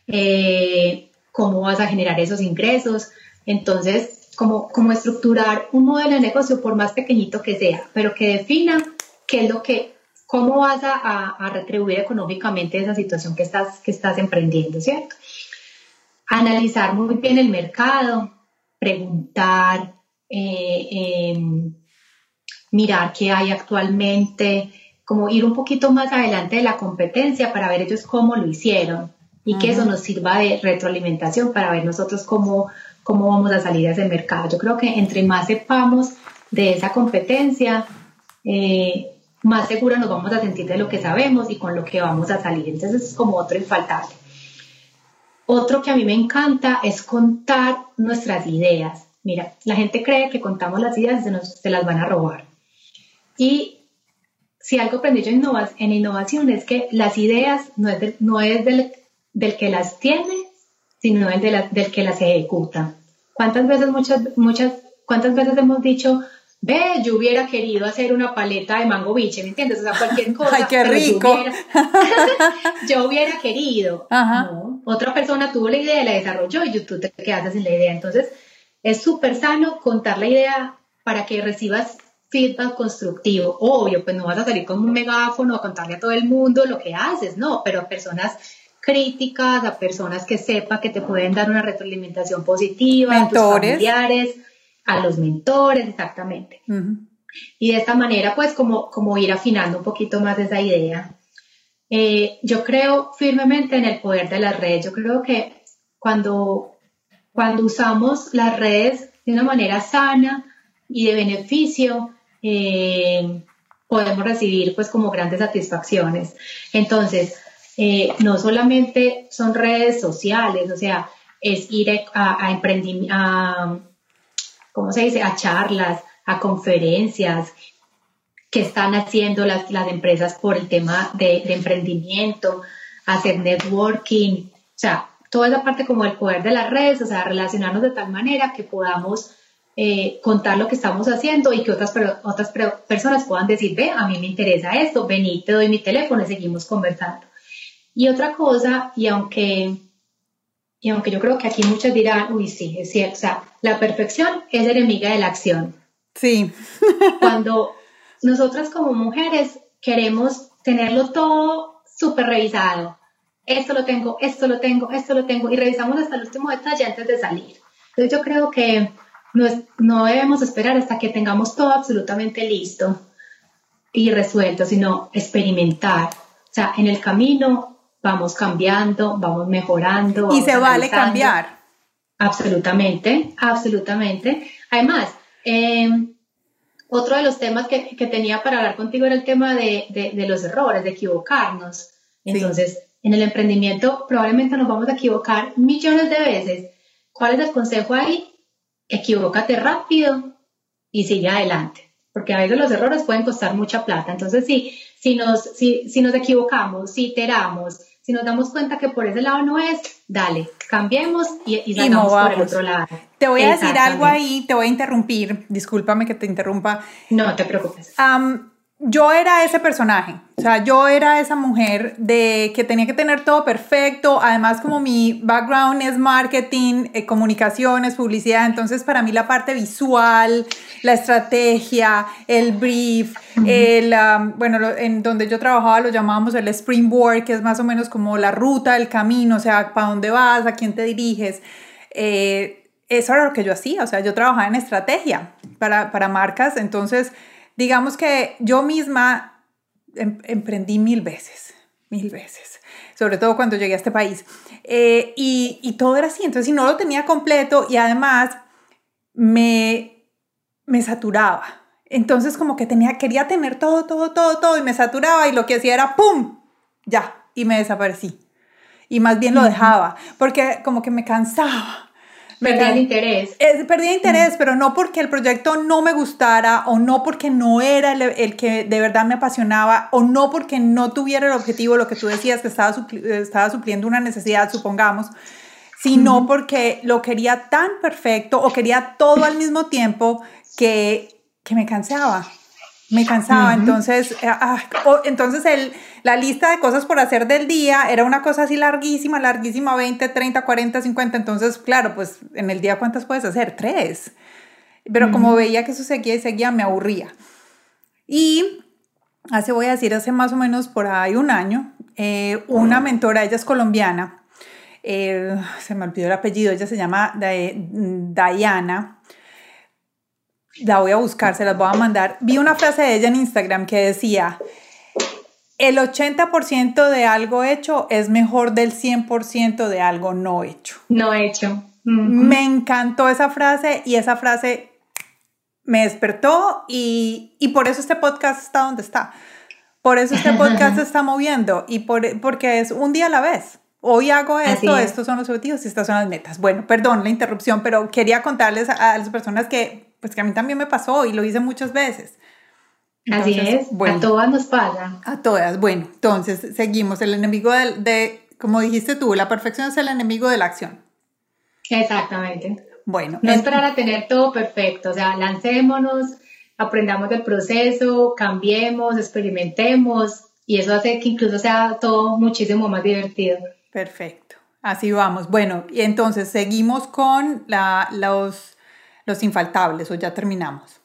eh, cómo vas a generar esos ingresos. Entonces, como, como estructurar un modelo de negocio, por más pequeñito que sea, pero que defina qué es lo que cómo vas a, retribuir económicamente esa situación que estás, que estás emprendiendo, ¿cierto? Analizar muy bien el mercado, preguntar, eh, em, mirar qué hay actualmente, como ir un poquito más adelante de la competencia para ver ellos cómo lo hicieron y que eso nos sirva de retroalimentación para ver nosotros cómo, cómo vamos a salir a ese mercado. Yo creo que entre más sepamos de esa competencia, eh, más segura nos vamos a sentir de lo que sabemos y con lo que vamos a salir. Entonces es como otro infaltable. Otro que a mí me encanta es contar nuestras ideas. Mira, la gente cree que contamos las ideas y se, las van a robar. Y si algo aprendí yo en, innovación es que las ideas no es, no es del, que las tiene, sino el del que las ejecuta. ¿Cuántas veces, muchas, muchas, cuántas veces hemos dicho, ve, yo hubiera querido hacer una paleta de mango biche, ¿me entiendes? O sea, cualquier cosa. ¡Ay, qué rico! Yo hubiera, querido. otra persona tuvo la idea, la desarrolló y tú te quedaste sin la idea. Entonces, es súper sano contar la idea para que recibas feedback constructivo. Obvio, pues no vas a salir con un megáfono a contarle a todo el mundo lo que haces, no, pero a personas críticas, a personas que sepan que te pueden dar una retroalimentación positiva, a tus familiares a los mentores, exactamente. Y de esta manera, pues, como, como ir afinando un poquito más esa idea. Eh, yo creo firmemente en el poder de las redes. Yo creo que cuando, cuando usamos las redes de una manera sana y de beneficio, eh, podemos recibir pues como grandes satisfacciones. Entonces, eh, no solamente son redes sociales, o sea, es ir a, a, a ¿cómo se dice?, a charlas, a conferencias que están haciendo las, las empresas por el tema de, emprendimiento, hacer networking, o sea, toda esa parte como el poder de las redes, o sea, relacionarnos de tal manera que podamos eh, contar lo que estamos haciendo y que otras, otras personas puedan decir, ve, a mí me interesa esto, vení, te doy mi teléfono y seguimos conversando. Y otra cosa, y aunque y aunque yo creo que aquí muchos dirán, uy, sí, es cierto, o sea, la perfección es enemiga de la acción. Sí. Cuando nosotras como mujeres queremos tenerlo todo súper revisado, esto lo tengo, esto lo tengo, esto lo tengo, y revisamos hasta el último detalle antes de salir. Entonces yo creo que no, no debemos esperar hasta que tengamos todo absolutamente listo y resuelto, sino experimentar. O sea, en el camino vamos cambiando, vamos mejorando. y se vale cambiar. Absolutamente, absolutamente. Además, em, otro de los temas que, tenía para hablar contigo era el tema de, los errores, de equivocarnos. Entonces, en el emprendimiento probablemente nos vamos a equivocar millones de veces. ¿Cuál es el consejo ahí? Equivócate rápido y sigue adelante, porque a veces los errores pueden costar mucha plata. Entonces, si, si, nos, si, si nos equivocamos, si iteramos, si nos damos cuenta que por ese lado no es, dale, cambiemos y, y salgamos por el otro lado. Te voy a decir algo ahí, te voy a interrumpir, discúlpame que te interrumpa. No te preocupes yo era ese personaje, o sea, yo era esa mujer de que tenía que tener todo perfecto, además como mi background es marketing, eh, comunicaciones, publicidad, entonces para mí la parte visual, la estrategia, el brief, el, bueno, en donde yo trabajaba lo llamábamos el springboard, que es más o menos como la ruta, el camino, o sea, para dónde vas, a quién te diriges. Eh, eso era lo que yo hacía, o sea, yo trabajaba en estrategia para, para marcas, entonces digamos que yo misma em, emprendí mil veces, mil veces, sobre todo cuando llegué a este país. Eh, y, todo era así, entonces si no lo tenía completo y además me, me saturaba. Entonces como que tenía, quería tener todo, todo, todo, todo y me saturaba y lo que hacía era ¡pum! Ya, y me desaparecí. Y más bien lo dejaba, porque como que me cansaba. Perdía el interés. perdía interés, pero no porque el proyecto no me gustara o no porque no era el, que de verdad me apasionaba o no porque no tuviera el objetivo, lo que tú decías, que estaba, estaba supliendo una necesidad, supongamos, sino porque lo quería tan perfecto o quería todo al mismo tiempo que, que me cansaba me cansaba. Entonces, eh, ah, entonces el, la lista de cosas por hacer del día era una cosa así larguísima, larguísima, 20, 30, 40, 50. Entonces, claro, pues en el día cuántas puedes hacer? Tres. Pero como veía que eso seguía y seguía, me aburría. Y hace, voy a decir, hace más o menos por ahí un año, eh, una mentora, ella es colombiana, eh, se me olvidó el apellido, ella se llama Diana la voy a buscar, se las voy a mandar. Vi una frase de ella en Instagram que decía, el 80% de algo hecho es mejor del 100% de algo no hecho. No hecho. Me encantó esa frase y esa frase me despertó y, y, por eso este podcast está donde está. Por eso este podcast se está moviendo y por, porque es un día a la vez. Hoy hago esto, estos son los objetivos y estas son las metas. Bueno, perdón la interrupción, pero quería contarles a las personas que pues que a mí también me pasó y lo hice muchas veces. Así es, a todas nos pasa. A todas, bueno, entonces seguimos, el enemigo de, como dijiste tú, la perfección es el enemigo de la acción. Exactamente. Bueno. No esperar a tener todo perfecto, o sea, lancémonos, aprendamos del proceso, cambiemos, experimentemos y eso hace que incluso sea todo muchísimo más divertido. Perfecto, así vamos. Bueno, y entonces seguimos con la, los los infaltables o ya terminamos?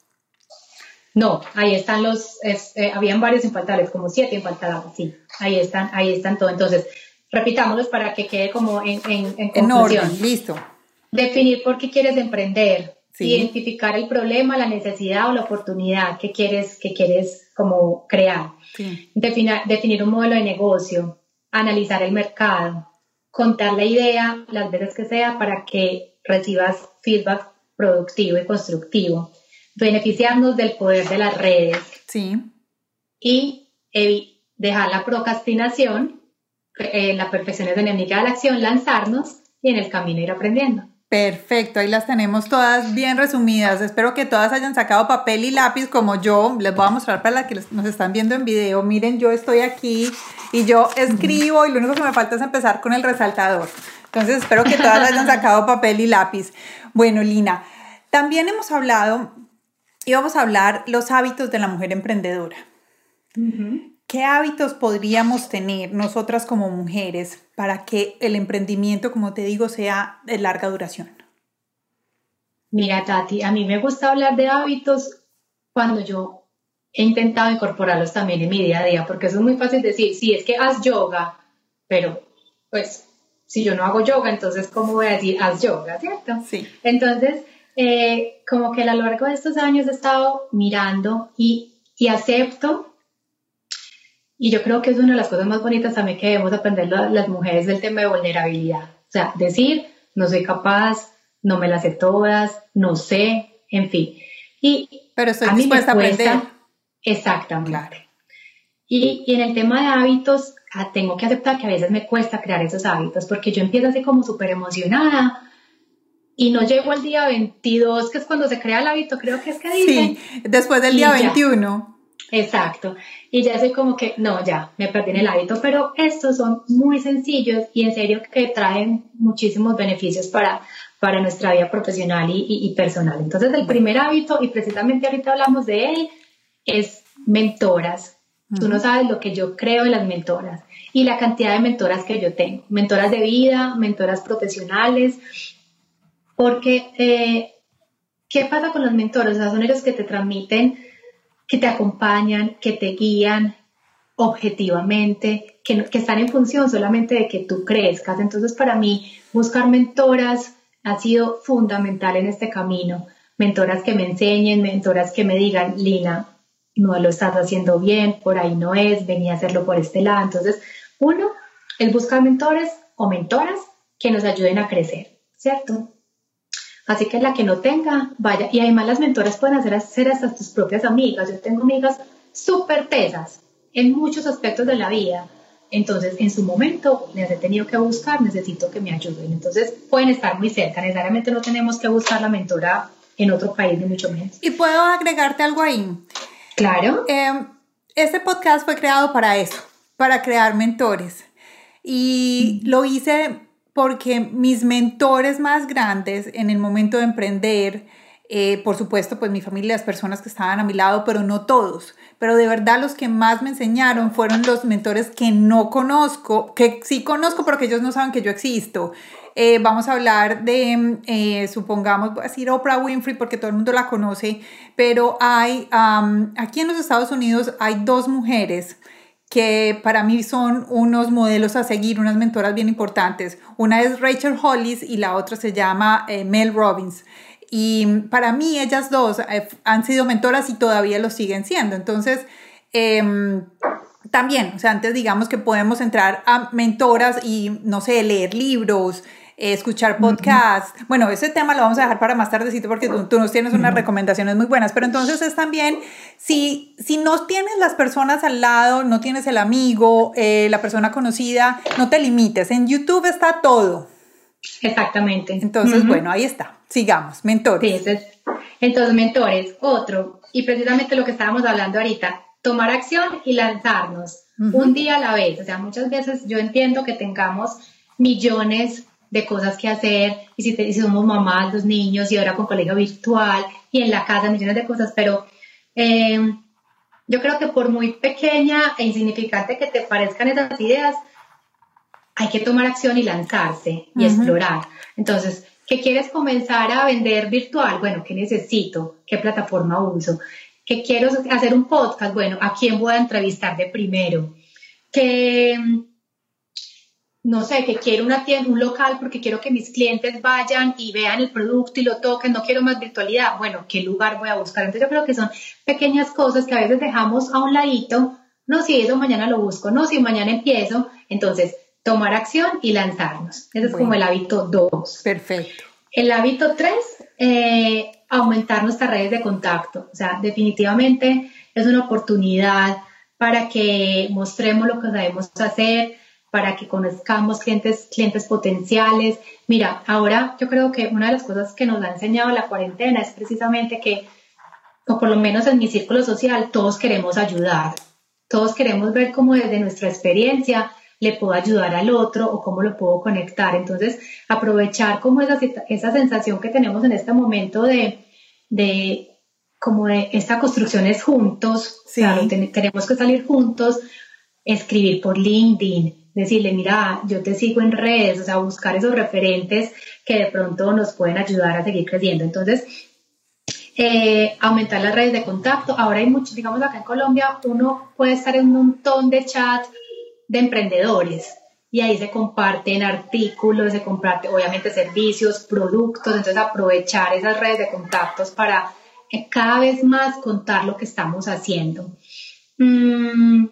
No, ahí están los, eh, habían varios infaltables, como siete infaltables, sí, ahí están, ahí están todos. Entonces, repitámoslos para que quede como en, en, en conclusión. orden, listo. Definir por qué quieres emprender, identificar el problema, la necesidad o la oportunidad que quieres, que quieres como crear, definir, definir un modelo de negocio, analizar el mercado, contar la idea las veces que sea para que recibas feedback productivo y constructivo, beneficiarnos del poder de las redes sí. y dejar la procrastinación, eh, la perfección es enemiga de la acción, lanzarnos y en el camino ir aprendiendo. Perfecto, ahí las tenemos todas bien resumidas. Espero que todas hayan sacado papel y lápiz como yo. Les voy a mostrar para las que nos están viendo en video. Miren, yo estoy aquí y yo escribo y lo único que me falta es empezar con el resaltador. Entonces espero que todas hayan sacado papel y lápiz. Bueno, Lina, también hemos hablado y vamos a hablar los hábitos de la mujer emprendedora. ¿Qué hábitos podríamos tener nosotras como mujeres para que el emprendimiento, como te digo, sea de larga duración? Mira, Tati, a mí me gusta hablar de hábitos cuando yo he intentado incorporarlos también en mi día a día, porque eso es muy fácil decir, sí, es que haz yoga, pero pues si yo no hago yoga, entonces ¿cómo voy a decir haz yoga, cierto? Sí. Entonces, eh, como que a lo largo de estos años he estado mirando y, y acepto, y yo creo que es una de las cosas más bonitas también que debemos aprender las mujeres del tema de vulnerabilidad. O sea, decir, no soy capaz, no me las sé todas, no sé, en fin. Y Pero estoy dispuesta a aprender. Exactamente. Y, y, en el tema de hábitos, ah, tengo que aceptar que a veces me cuesta crear esos hábitos porque yo empiezo así como súper emocionada y no llego al día 22, que es cuando se crea el hábito, creo que es que dicen. Sí, después del día 21. Exacto. Y ya soy como que, no, ya, me perdí en el hábito, pero estos son muy sencillos y en serio que traen muchísimos beneficios para, para nuestra vida profesional y, personal. Entonces, el primer hábito, y precisamente ahorita hablamos de él, es mentoras. Tú no sabes lo que yo creo en las mentoras y la cantidad de mentoras que yo tengo. Mentoras de vida, mentoras profesionales, porque, eh, ¿qué pasa con los mentores? son ellos que te transmiten, que te acompañan, que te guían objetivamente, que, que están en función solamente de que tú crezcas. Entonces, para mí, buscar mentoras ha sido fundamental en este camino. Mentoras que me enseñen, mentoras que me digan, Lina, no lo estás haciendo bien, por ahí no es, venía a hacerlo por este lado. Entonces, uno es buscar mentores o mentoras que nos ayuden a crecer, ¿cierto? Así que la que no tenga, vaya. Y además las mentoras pueden hacer, hacer hasta tus propias amigas. Yo tengo amigas súper tesas en muchos aspectos de la vida. Entonces, en su momento, les he tenido que buscar, necesito que me ayuden. Entonces, pueden estar muy cerca. Necesariamente no tenemos que buscar la mentora en otro país, ni mucho menos. ¿Y puedo agregarte algo ahí? Claro. Em, este podcast fue creado para eso, para crear mentores. Y lo hice porque mis mentores más grandes en el momento de emprender, eh, por supuesto, pues mi familia, las personas que estaban a mi lado, pero no todos. Pero de verdad los que más me enseñaron fueron los mentores que no conozco, que sí conozco, pero que ellos no saben que yo existo. Eh, vamos a hablar de, eh, supongamos, voy a decir Oprah Winfrey porque todo el mundo la conoce, pero hay, aquí en los Estados Unidos hay dos mujeres que para mí son unos modelos a seguir, unas mentoras bien importantes. Una es Rachel Hollis y la otra se llama eh, Mel Robbins. Y para mí ellas dos eh, han sido mentoras y todavía lo siguen siendo. Entonces, em, también, o sea, antes digamos que podemos entrar a mentoras y, no sé, leer libros, escuchar podcasts. Bueno, ese tema lo vamos a dejar para más tardecito porque tú, nos tienes unas recomendaciones muy buenas, pero entonces es también, si, si no tienes las personas al lado, no tienes el amigo, eh, la persona conocida, no te limites. En YouTube está todo. Exactamente. Entonces, bueno, ahí está. Sigamos, mentores. entonces, mentores, otro, y precisamente lo que estábamos hablando ahorita, tomar acción y lanzarnos un día a la vez. O sea, muchas veces yo entiendo que tengamos millones de cosas que hacer, y si, somos mamás, los niños, y ahora con colegio virtual, y en la casa millones de cosas, pero eh, yo creo que por muy pequeña e insignificante que te parezcan esas ideas, hay que tomar acción y lanzarse y explorar. Entonces, ¿qué quieres comenzar a vender virtual? Bueno, ¿qué necesito? ¿Qué plataforma uso? ¿Qué quiero hacer un podcast? Bueno, ¿a quién voy a entrevistar de primero? ¿Qué no sé, que quiero una tienda, un local porque quiero que mis clientes vayan y vean el producto y lo toquen, no quiero más virtualidad, bueno, ¿qué lugar voy a buscar? Entonces yo creo que son pequeñas cosas que a veces dejamos a un ladito, no, si eso mañana lo busco, no, si mañana empiezo, entonces tomar acción y lanzarnos. Ese es como el hábito 2. Perfecto. El hábito 3, eh, aumentar nuestras redes de contacto. O sea, definitivamente es una oportunidad para que mostremos lo que sabemos hacer, para que conozcamos clientes, clientes potenciales. Mira, ahora yo creo que una de las cosas que nos ha enseñado la cuarentena es precisamente que, o por lo menos en mi círculo social, todos queremos ayudar. Todos queremos ver cómo desde nuestra experiencia le puedo ayudar al otro o cómo lo puedo conectar. Entonces, aprovechar como esa, esa sensación que tenemos en este momento de, de como de esta construcción es juntos, tenemos que salir juntos, escribir por LinkedIn, decirle, mira, yo te sigo en redes, o sea, buscar esos referentes que de pronto nos pueden ayudar a seguir creciendo. Entonces, eh, aumentar las redes de contacto. Ahora hay muchos, digamos acá en Colombia, uno puede estar en un montón de chats de emprendedores y ahí se comparten artículos, se comparten obviamente servicios, productos, entonces aprovechar esas redes de contactos para cada vez más contar lo que estamos haciendo. Mm,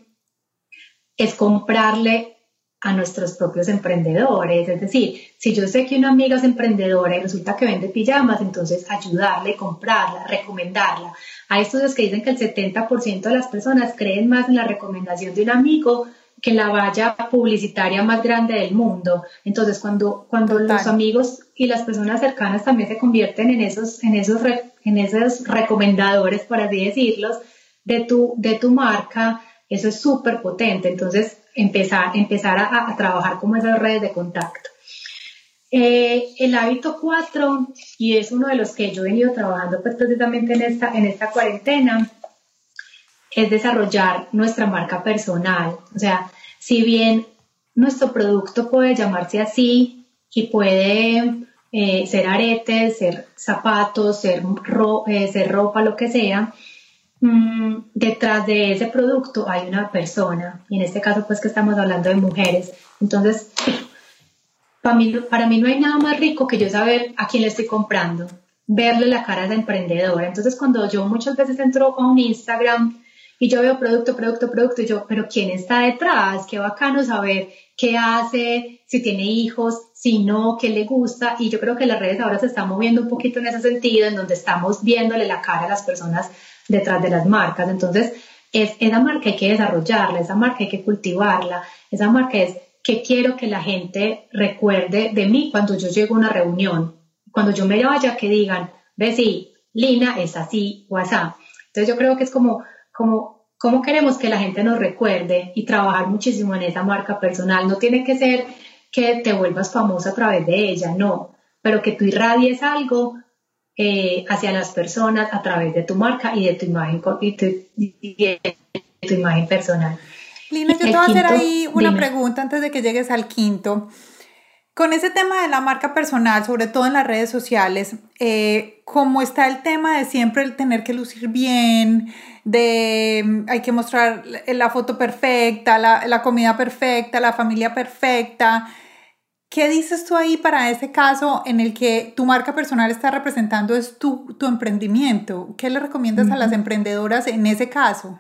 es comprarle a nuestros propios emprendedores. Es decir, si yo sé que una amiga es emprendedora y resulta que vende pijamas, entonces ayudarle, comprarla, recomendarla. A estos que dicen que el 70% de las personas creen más en la recomendación de un amigo que en la valla publicitaria más grande del mundo. Entonces, cuando, cuando los amigos y las personas cercanas también se convierten en esos, en esos, en esos recomendadores, por así decirlos, de tu, de tu marca, eso es súper potente. Entonces, empezar, empezar a, trabajar como esas redes de contacto. Eh, el hábito 4, y es uno de los que yo he venido trabajando pues, precisamente en esta, en esta cuarentena, es desarrollar nuestra marca personal. O sea, si bien nuestro producto puede llamarse así y puede eh, ser aretes, ser zapatos, ser, eh, ser ropa, lo que sea, Mm, detrás de ese producto hay una persona, y en este caso pues que estamos hablando de mujeres. Entonces, para mí, para mí no hay nada más rico que yo saber a quién le estoy comprando, verle la cara de emprendedora. Entonces, cuando yo muchas veces entro a un Instagram y yo veo producto, producto, producto, y yo, pero ¿quién está detrás? Qué bacano saber qué hace, si tiene hijos, si no, qué le gusta. Y yo creo que las redes ahora se están moviendo un poquito en ese sentido, en donde estamos viéndole la cara a las personas detrás de las marcas. Entonces, es, esa marca hay que desarrollarla, esa marca hay que cultivarla, esa marca es que quiero que la gente recuerde de mí cuando yo llego a una reunión, cuando yo me vaya, que digan, ve si Lina es así o así. Entonces yo creo que es como, como ¿Cómo queremos que la gente nos recuerde y trabajar muchísimo en esa marca personal? No tiene que ser que te vuelvas famosa a través de ella, no, pero que tú irradies algo eh, hacia las personas a través de tu marca y de tu imagen, y tu, imagen personal. Lina, yo te voy a hacer ahí una pregunta antes de que llegues al quinto. Con ese tema de la marca personal, sobre todo en las redes sociales, eh, como está el tema de siempre el tener que lucir bien, de mm, hay que mostrar la foto perfecta, la, comida perfecta, la familia perfecta. ¿Qué dices tú ahí para ese caso en el que tu marca personal está representando es tu, tu emprendimiento? ¿Qué le recomiendas a las emprendedoras en ese caso?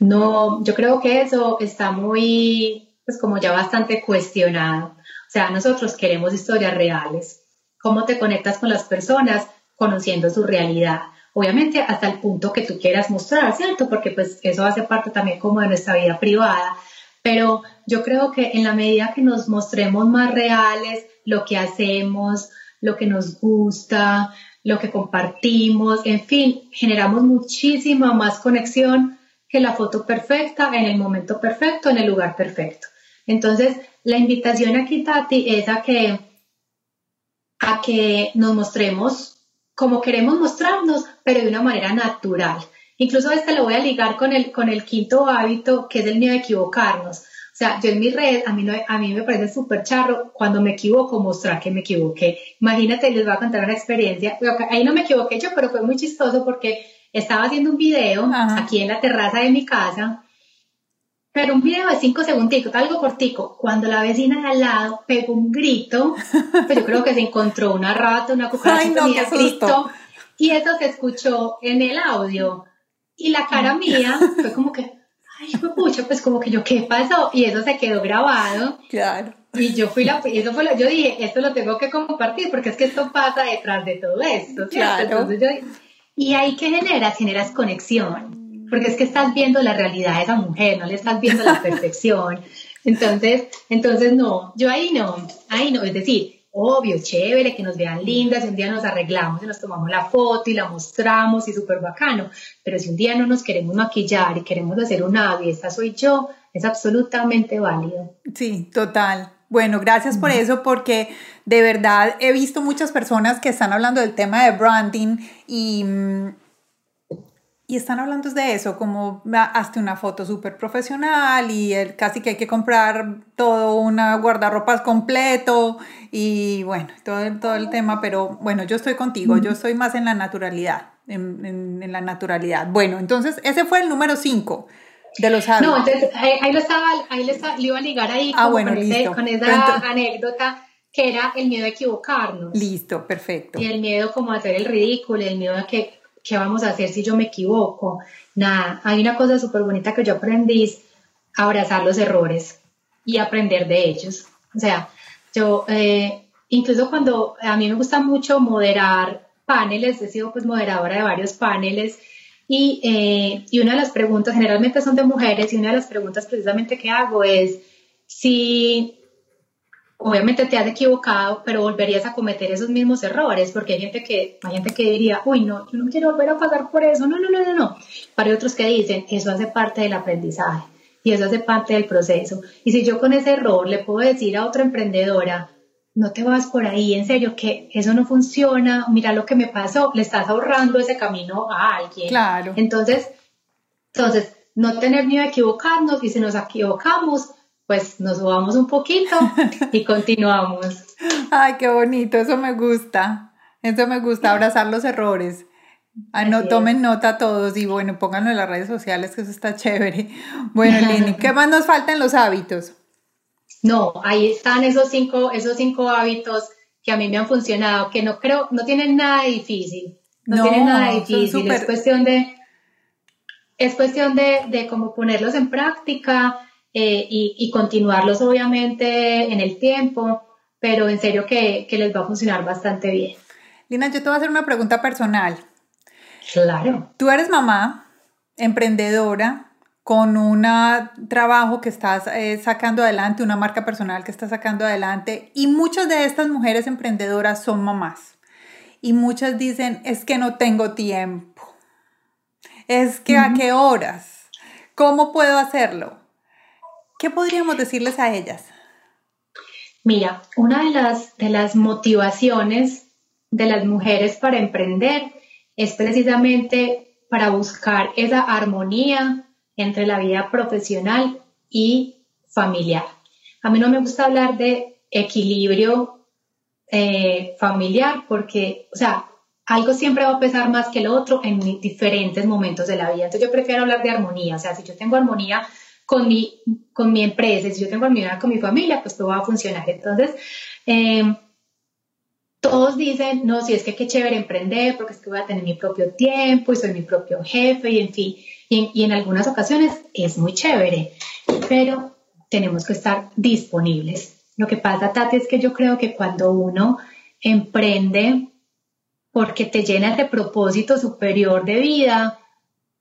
No, yo creo que eso está muy, pues como ya bastante cuestionado. O sea, nosotros queremos historias reales. ¿Cómo te conectas con las personas? Conociendo su realidad. Obviamente hasta el punto que tú quieras mostrar, ¿cierto? Porque pues eso hace parte también como de nuestra vida privada. Pero yo creo que en la medida que nos mostremos más reales lo que hacemos, lo que nos gusta, lo que compartimos, en fin, generamos muchísima más conexión que la foto perfecta en el momento perfecto, en el lugar perfecto. Entonces, la invitación aquí, Tati, es a que, a que nos mostremos como queremos mostrarnos, pero de una manera natural. Incluso este lo voy a ligar con el, con el quinto hábito, que es el miedo de equivocarnos. O sea, yo en mi red, a mí, no, a mí me parece súper charro cuando me equivoco mostrar que me equivoqué. Imagínate, les voy a contar una experiencia. Ahí no me equivoqué yo, pero fue muy chistoso porque estaba haciendo un video aquí en la terraza de mi casa pero un video de cinco segunditos, algo cortico. Cuando la vecina de al lado pegó un grito, pues yo creo que se encontró una rata, una cucaracha, Ay, no, grito, y eso se escuchó en el audio. Y la cara mía fue como que, ay, pucha, pues como que yo, ¿qué pasó? Y eso se quedó grabado. Claro. Y yo fui la, eso fue lo, yo dije, esto lo tengo que compartir porque es que esto pasa detrás de todo esto, ¿cierto? Entonces yo, y ahí que generas, generas conexión porque es que estás viendo la realidad de esa mujer, no le estás viendo la perfección. Entonces, entonces no, yo ahí no, ahí no, es decir, obvio, chévere, que nos vean lindas, un día nos arreglamos y nos tomamos la foto y la mostramos y súper bacano, pero si un día no nos queremos maquillar y queremos hacer un y esta soy yo, es absolutamente válido. Sí, total. Bueno, gracias por eso, porque de verdad he visto muchas personas que están hablando del tema de branding y mm, y están hablando de eso, como hazte una foto súper profesional y el, casi que hay que comprar todo una guardarropas completo y bueno, todo, todo el tema, pero bueno, yo estoy contigo, yo estoy más en la naturalidad, en, en, la naturalidad. Bueno, entonces ese fue el número 5 de los hábitos. No, entonces ahí, lo estaba, ahí le, iba a ligar ahí ah, bueno, con, con esa anécdota que era el miedo a equivocarnos. Listo, perfecto. Y el miedo como a hacer el ridículo, el miedo a que ¿qué vamos a hacer si yo me equivoco? Nada, hay una cosa súper bonita que yo aprendí, abrazar los errores y aprender de ellos. O sea, yo, eh, incluso cuando a mí me gusta mucho moderar paneles, he sido pues moderadora de varios paneles y, eh, y una de las preguntas, generalmente son de mujeres, y una de las preguntas precisamente que hago es si obviamente te has equivocado, pero volverías a cometer esos mismos errores, porque hay gente que, hay gente que diría, uy, no, yo no quiero volver a pasar por eso, no, no, no, no, no. Para otros que dicen, eso hace parte del aprendizaje y eso hace parte del proceso. Y si yo con ese error le puedo decir a otra emprendedora, no te vas por ahí, en serio, que eso no funciona, mira lo que me pasó, le estás ahorrando ese camino a alguien. Claro. Entonces, entonces, no tener miedo a equivocarnos y si nos equivocamos, pues nos subamos un poquito y continuamos. Ay, qué bonito, eso me gusta. Eso me gusta, abrazar los errores. Ah, no, tomen nota todos y bueno, pónganlo en las redes sociales, que eso está chévere. Bueno, Lini, ¿qué más nos falta en los hábitos? No, ahí están esos cinco, esos cinco hábitos que a mí me han funcionado, que no creo, no tienen nada difícil. No, tienen nada difícil. Es cuestión de es cuestión de, de cómo ponerlos en práctica eh, y, y, continuarlos obviamente en el tiempo, pero en serio que, que les va a funcionar bastante bien. Lina, yo te voy a hacer una pregunta personal. Claro. Tú eres mamá, emprendedora, con un trabajo que estás eh, sacando adelante, una marca personal que estás sacando adelante, y muchas de estas mujeres emprendedoras son mamás. Y muchas dicen, es que no tengo tiempo. Es que a qué horas. ¿Cómo puedo hacerlo? ¿Qué podríamos decirles a ellas? Mira, una de las, de las motivaciones de las mujeres para emprender es precisamente para buscar esa armonía entre la vida profesional y familiar. A mí no me gusta hablar de equilibrio eh, familiar porque, o sea, algo siempre va a pesar más que el otro en diferentes momentos de la vida. Entonces yo prefiero hablar de armonía. O sea, si yo tengo armonía con mi, con mi empresa, si yo tengo con mi familia, pues todo va a funcionar. Entonces, eh, todos dicen, no, si es que qué chévere emprender, porque es que voy a tener mi propio tiempo y soy mi propio jefe y en fin, y en, algunas ocasiones es muy chévere, pero tenemos que estar disponibles. Lo que pasa, Tati, es que yo creo que cuando uno emprende porque te llena de propósito superior de vida,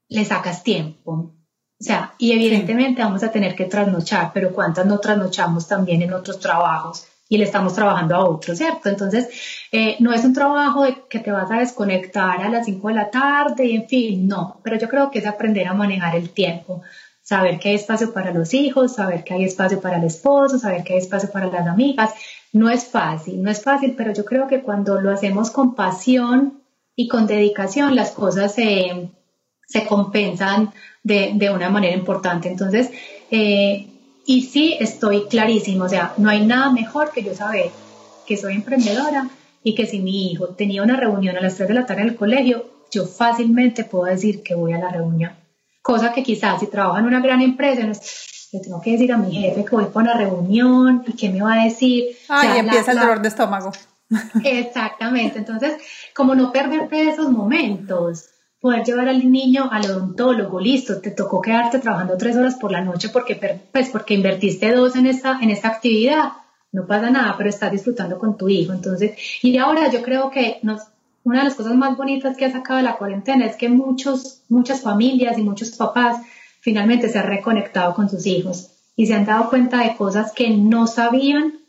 le sacas tiempo. O sea, y evidentemente vamos a tener que trasnochar, pero ¿cuántas no trasnochamos también en otros trabajos? y le estamos trabajando a otro, ¿cierto? Entonces, eh, no es un trabajo de que te vas a desconectar a las 5 de la tarde y en fin, no, pero yo creo que es aprender a manejar el tiempo, saber que hay espacio para los hijos, saber que hay espacio para el esposo, saber que hay espacio para las amigas. No es fácil, no es fácil, pero yo creo que cuando lo hacemos con pasión y con dedicación, las cosas se, se compensan de, de, una manera importante. Entonces, eh, y sí, estoy clarísimo, o sea, no hay nada mejor que yo saber que soy emprendedora y que si mi hijo tenía una reunión a las 3 de la tarde en el colegio, yo fácilmente puedo decir que voy a la reunión. Cosa que quizás si trabajo en una gran empresa, le tengo que decir a mi jefe que voy para una reunión y qué me va a decir. Ay, y empieza el dolor de estómago. Exactamente, entonces, como no perderte esos momentos, poder llevar al niño al odontólogo, listo, te tocó quedarte trabajando tres horas por la noche porque, pues, porque invertiste dos en esta, en esta actividad, no pasa nada, pero estás disfrutando con tu hijo. Entonces, y ahora yo creo que nos, una de las cosas más bonitas que ha sacado la cuarentena es que muchos, muchas familias y muchos papás finalmente se han reconectado con sus hijos y se han dado cuenta de cosas que no sabían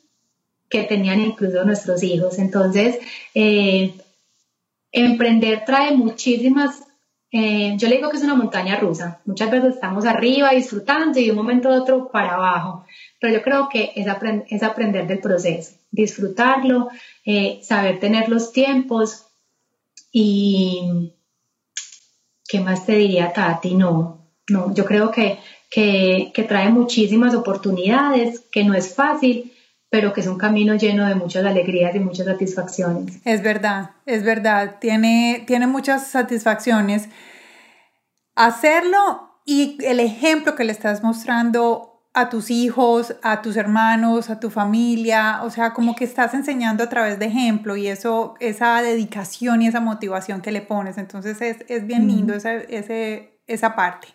que tenían incluso nuestros hijos. Entonces, eh, emprender trae muchísimas, eh, yo le digo que es una montaña rusa. Muchas veces estamos arriba disfrutando y de un momento a otro para abajo. Pero yo creo que es, es aprender del proceso, disfrutarlo, eh, saber tener los tiempos y... ¿Qué más te diría, Tati? No, no, yo creo que, que, que trae muchísimas oportunidades, que no es fácil, pero que es un camino lleno de muchas alegrías y muchas satisfacciones. Es verdad, es verdad, tiene, tiene muchas satisfacciones. Hacerlo y el ejemplo que le estás mostrando a tus hijos, a tus hermanos, a tu familia, o sea, como que estás enseñando a través de ejemplo y eso, esa dedicación y esa motivación que le pones, entonces es, es bien lindo esa, ese, esa parte.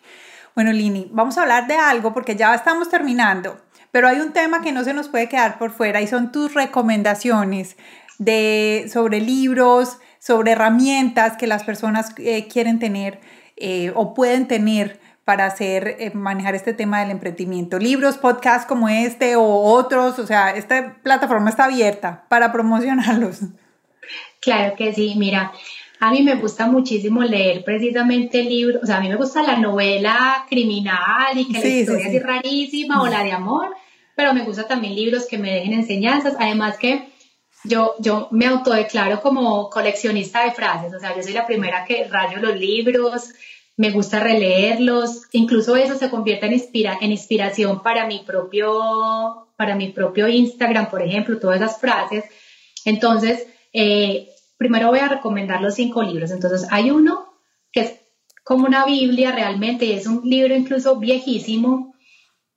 Bueno, Lini, vamos a hablar de algo porque ya estamos terminando. Pero hay un tema que no se nos puede quedar por fuera y son tus recomendaciones de, sobre libros, sobre herramientas que las personas eh, quieren tener eh, o pueden tener para hacer, eh, manejar este tema del emprendimiento. Libros, podcasts como este o otros, o sea, esta plataforma está abierta para promocionarlos. Claro que sí, mira, a mí me gusta muchísimo leer precisamente libros, o sea, a mí me gusta la novela criminal y que la historia es rarísima o la de amor, pero me gusta también libros que me dejen enseñanzas, además que yo, yo me autodeclaro como coleccionista de frases, o sea, yo soy la primera que rayo los libros, me gusta releerlos, incluso eso se convierte en, inspira, en inspiración para mi, propio, para mi propio Instagram, por ejemplo, todas esas frases. Entonces, eh, primero voy a recomendar los cinco libros. Entonces, hay uno que es como una Biblia realmente, y es un libro incluso viejísimo,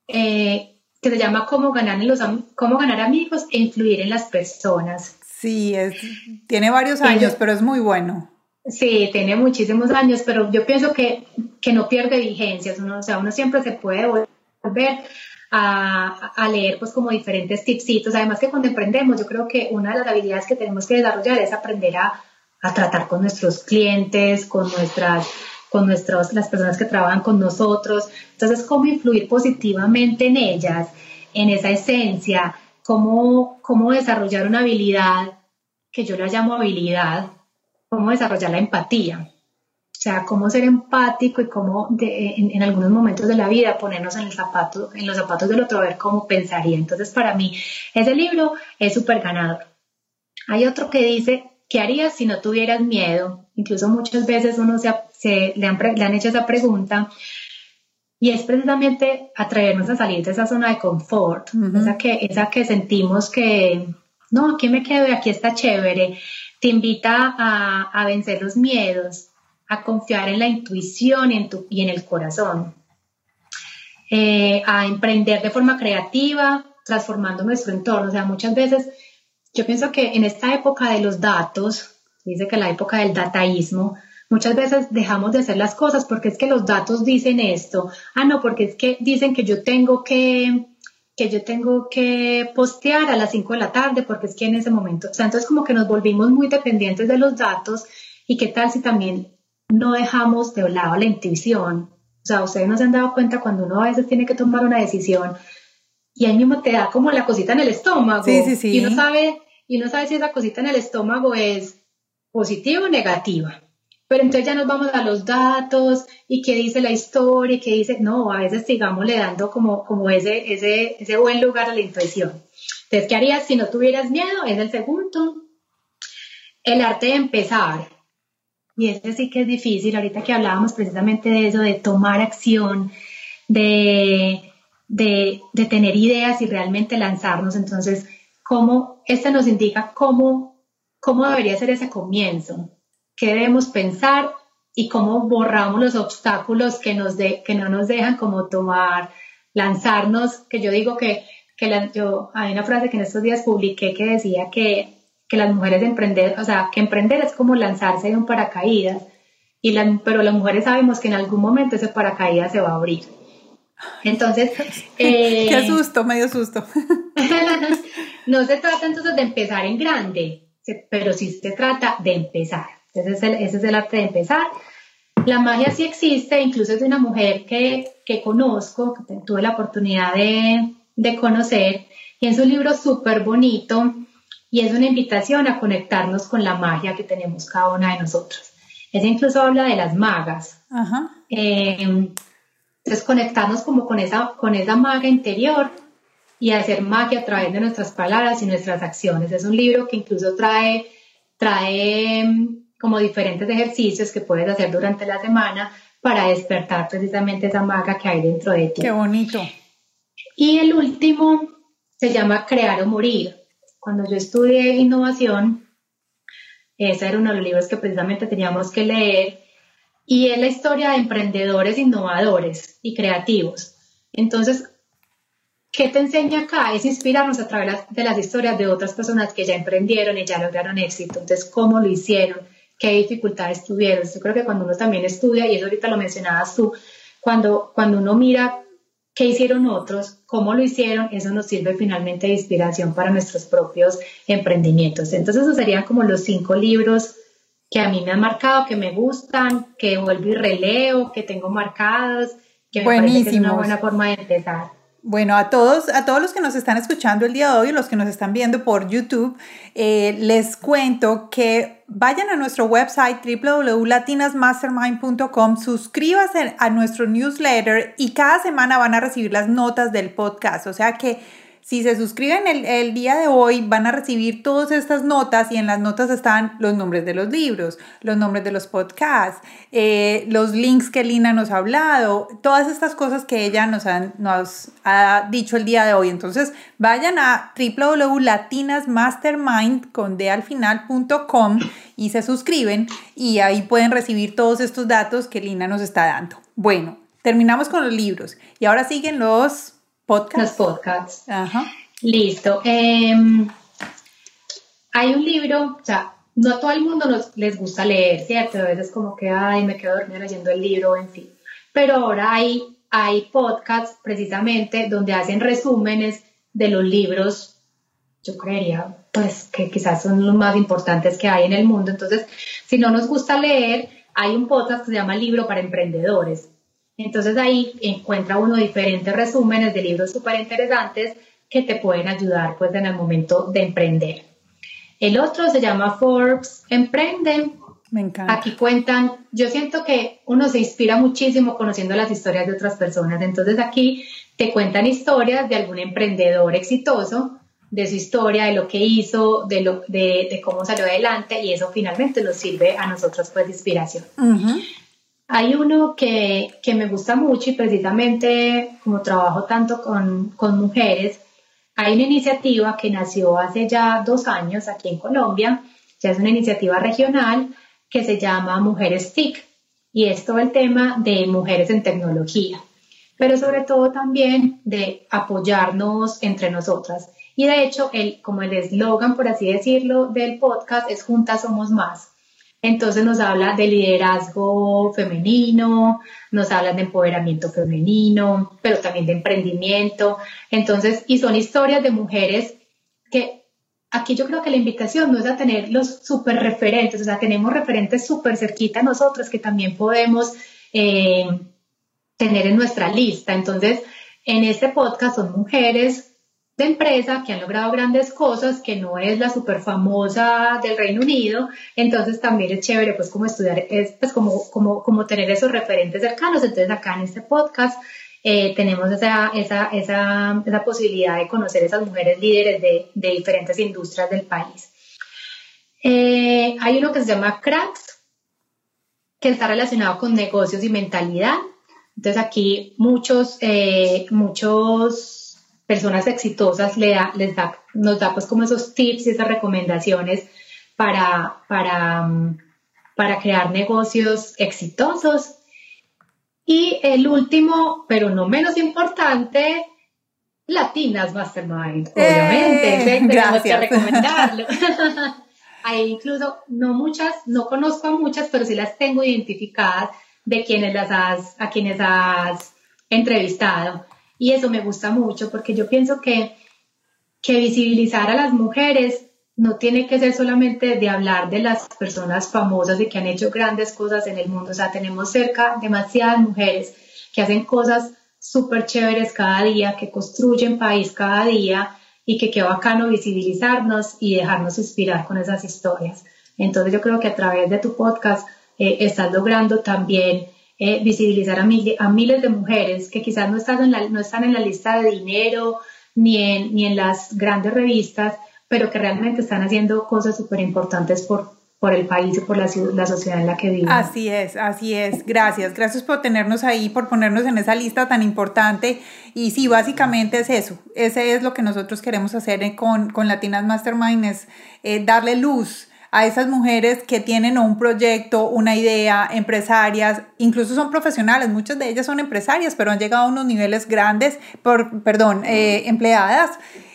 eh, que se llama Cómo ganar, los, cómo ganar amigos e influir en las personas. Sí, es, tiene varios años, pero es muy bueno. Sí, tiene muchísimos años, pero yo pienso que, que no pierde vigencia. Uno, o sea, uno siempre se puede volver a, a, leer pues como diferentes tipsitos. Además que cuando emprendemos, yo creo que una de las habilidades que tenemos que desarrollar es aprender a, a tratar con nuestros clientes, con nuestras con nuestros, las personas que trabajan con nosotros. Entonces, cómo influir positivamente en ellas, en esa esencia, cómo, cómo desarrollar una habilidad que yo la llamo habilidad, cómo desarrollar la empatía. O sea, cómo ser empático y cómo en, algunos momentos de la vida ponernos en, el zapato, en los zapatos del otro, ver cómo pensaría. Entonces, para mí, ese libro es súper ganador. Hay otro que dice, ¿qué harías si no tuvieras miedo? Incluso muchas veces uno se, se le, han, le, han, hecho esa pregunta y es precisamente atraernos a salir de esa zona de confort, esa, que, esa que sentimos que, no, aquí me quedo y aquí está chévere. Te invita a, a vencer los miedos, a confiar en la intuición y en, tu, y en el corazón, eh, a emprender de forma creativa, transformando nuestro entorno. O sea, muchas veces yo pienso que en esta época de los datos, dice que la época del dataísmo, muchas veces dejamos de hacer las cosas porque es que los datos dicen esto. Ah, no, porque es que dicen que yo tengo que que yo tengo que postear a las 5 de la tarde porque es que en ese momento, o sea, entonces como que nos volvimos muy dependientes de los datos y qué tal si también no dejamos de lado la intuición. O sea, ustedes no se han dado cuenta cuando uno a veces tiene que tomar una decisión y ahí mismo te da como la cosita en el estómago. Sí, sí, sí. Y uno sabe, y uno sabe si esa cosita en el estómago es positiva o negativa. Pero entonces ya nos vamos a los datos y qué dice la historia y qué dice, no, a veces sigamos le dando como, como ese, ese, ese buen lugar a la intuición. Entonces, ¿qué harías si no tuvieras miedo? Es el segundo. El arte de empezar. Y ese sí que es difícil, ahorita que hablábamos precisamente de eso, de tomar acción, de, de, de tener ideas y realmente lanzarnos. Entonces, cómo, este nos indica cómo, cómo debería ser ese comienzo, qué debemos pensar y cómo borramos los obstáculos que, nos de, que no nos dejan como tomar, lanzarnos, que yo digo que, que la, yo, hay una frase que en estos días publiqué que decía que que las mujeres emprender, o sea, que emprender es como lanzarse de un paracaídas, y pero las mujeres sabemos que en algún momento ese paracaídas se va a abrir. Entonces, eh, qué susto, medio susto. no se trata entonces de empezar en grande, pero sí se trata de empezar. Ese es el, ese es el arte de empezar. La magia sí existe, incluso es de una mujer que, que conozco, que tuve la oportunidad de, de conocer, y en su libro súper bonito, y es una invitación a conectarnos con la magia que tenemos cada una de nosotros. Ese incluso habla de las magas. Ajá. Eh, entonces conectarnos como con esa, con esa maga interior y hacer magia a través de nuestras palabras y nuestras acciones. Es un libro que incluso trae, trae mm, como diferentes ejercicios que puedes hacer durante la semana para despertar precisamente esa maga que hay dentro de ti. Qué bonito. Y el último se llama Crear o Morir. Cuando yo estudié innovación, ese era uno de los libros que precisamente teníamos que leer y es la historia de emprendedores innovadores y creativos. Entonces, ¿qué te enseña acá? Es inspirarnos a través de las historias de otras personas que ya emprendieron y ya lograron éxito. Entonces, ¿cómo lo hicieron? ¿Qué dificultades tuvieron? Yo creo que cuando uno también estudia, y eso ahorita lo mencionabas tú, cuando, cuando uno mira qué hicieron otros, cómo lo hicieron, eso nos sirve finalmente de inspiración para nuestros propios emprendimientos. Entonces, esos serían como los cinco libros que a mí me han marcado, que me gustan, que vuelvo y releo, que tengo marcados, que me parece que es una buena forma de empezar. Bueno, a todos, a todos los que nos están escuchando el día de hoy, los que nos están viendo por YouTube, eh, les cuento que vayan a nuestro website www.latinasmastermind.com, suscríbanse a nuestro newsletter y cada semana van a recibir las notas del podcast. O sea que si se suscriben el, día de hoy, van a recibir todas estas notas y en las notas están los nombres de los libros, los nombres de los podcasts, eh, los links que Lina nos ha hablado, todas estas cosas que ella nos, nos ha dicho el día de hoy. Entonces, vayan a www.latinasmastermind con y se suscriben y ahí pueden recibir todos estos datos que Lina nos está dando. Bueno, terminamos con los libros y ahora siguen los los podcasts. Ajá. Listo. Em, hay un libro, o sea, no a todo el mundo nos, les gusta leer, ¿cierto? A veces como que, ay, me quedo dormida leyendo el libro, en fin. Pero ahora hay, hay podcasts precisamente donde hacen resúmenes de los libros, yo creería, pues que quizás son los más importantes que hay en el mundo. Entonces, si no nos gusta leer, hay un podcast que se llama Libro para Emprendedores. Entonces ahí encuentra uno diferentes resúmenes de libros súper interesantes que te pueden ayudar pues en el momento de emprender. El otro se llama Forbes Emprende. Me encanta. Aquí cuentan, yo siento que uno se inspira muchísimo conociendo las historias de otras personas. Entonces aquí te cuentan historias de algún emprendedor exitoso, de su historia, de lo que hizo, de, lo, de, cómo salió adelante y eso finalmente nos sirve a nosotros pues de inspiración. Hay uno que, que, me gusta mucho y precisamente como trabajo tanto con, con mujeres, hay una iniciativa que nació hace ya dos años aquí en Colombia, ya es una iniciativa regional que se llama Mujeres TIC y es todo el tema de mujeres en tecnología, pero sobre todo también de apoyarnos entre nosotras. Y de hecho, el, como el eslogan, por así decirlo, del podcast es Juntas somos más. Entonces nos habla de liderazgo femenino, nos habla de empoderamiento femenino, pero también de emprendimiento. Entonces, y son historias de mujeres que aquí yo creo que la invitación no es a tener los súper referentes, o sea, tenemos referentes súper cerquita a nosotros que también podemos eh, tener en nuestra lista. Entonces, en este podcast son mujeres de empresa que han logrado grandes cosas, que no es la súper famosa del Reino Unido, entonces también es chévere pues como estudiar, es pues como, como, como tener esos referentes cercanos, entonces acá en este podcast eh, tenemos esa, esa, esa, esa, posibilidad de conocer esas mujeres líderes de, de diferentes industrias del país. Eh, hay uno que se llama Cracks, que está relacionado con negocios y mentalidad. Entonces aquí muchos, eh, muchos personas exitosas le da, les da, nos da pues como esos tips y esas recomendaciones para, para, mm, para crear negocios exitosos. Y el último, pero no menos importante, Latinas Mastermind, obviamente. Eh, gracias. Que recomendarlo. Hay incluso, no muchas, no conozco a muchas, pero sí las tengo identificadas de quienes las has, a quienes has entrevistado. Y eso me gusta mucho porque yo pienso que, que visibilizar a las mujeres no tiene que ser solamente de hablar de las personas famosas y que han hecho grandes cosas en el mundo. O sea, tenemos cerca demasiadas mujeres que hacen cosas súper chéveres cada día, que construyen país cada día y que qué bacano visibilizarnos y dejarnos inspirar con esas historias. Entonces yo creo que a través de tu podcast eh, estás logrando también eh, visibilizar a, a, miles de mujeres que quizás no están, en la, no están en la lista de dinero ni en, ni en las grandes revistas, pero que realmente están haciendo cosas súper importantes por, por el país y por la, la, sociedad en la que vivimos. Así es, así es. Gracias, gracias por tenernos ahí, por ponernos en esa lista tan importante. Y sí, básicamente es eso. Ese es lo que nosotros queremos hacer con, con Latinas Mastermind, es eh, darle luz a esas mujeres que tienen un proyecto, una idea, empresarias, incluso son profesionales, muchas de ellas son empresarias, pero han llegado a unos niveles grandes, por, perdón, eh, empleadas,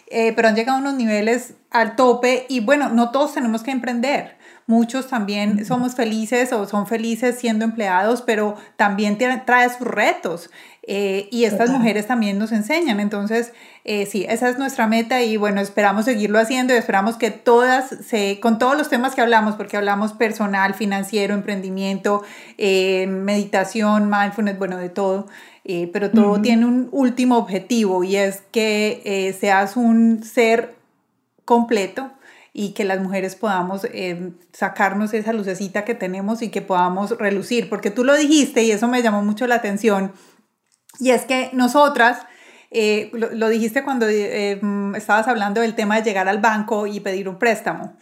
eh, pero han llegado a unos niveles al tope y bueno, no todos tenemos que emprender. Muchos también somos felices o son felices siendo empleados, pero también trae sus retos. Eh, y estas mujeres también nos enseñan. Entonces, eh, sí, esa es nuestra meta y bueno, esperamos seguirlo haciendo y esperamos que todas, se, con todos los temas que hablamos, porque hablamos personal, financiero, emprendimiento, eh, meditación, mindfulness, bueno, de todo, pero todo tiene un último objetivo y es que seas un ser completo y que las mujeres podamos sacarnos esa lucecita que tenemos y que podamos relucir, porque tú lo dijiste y eso me llamó mucho la atención y es que nosotras, eh, lo, dijiste cuando eh, estabas hablando del tema de llegar al banco y pedir un préstamo.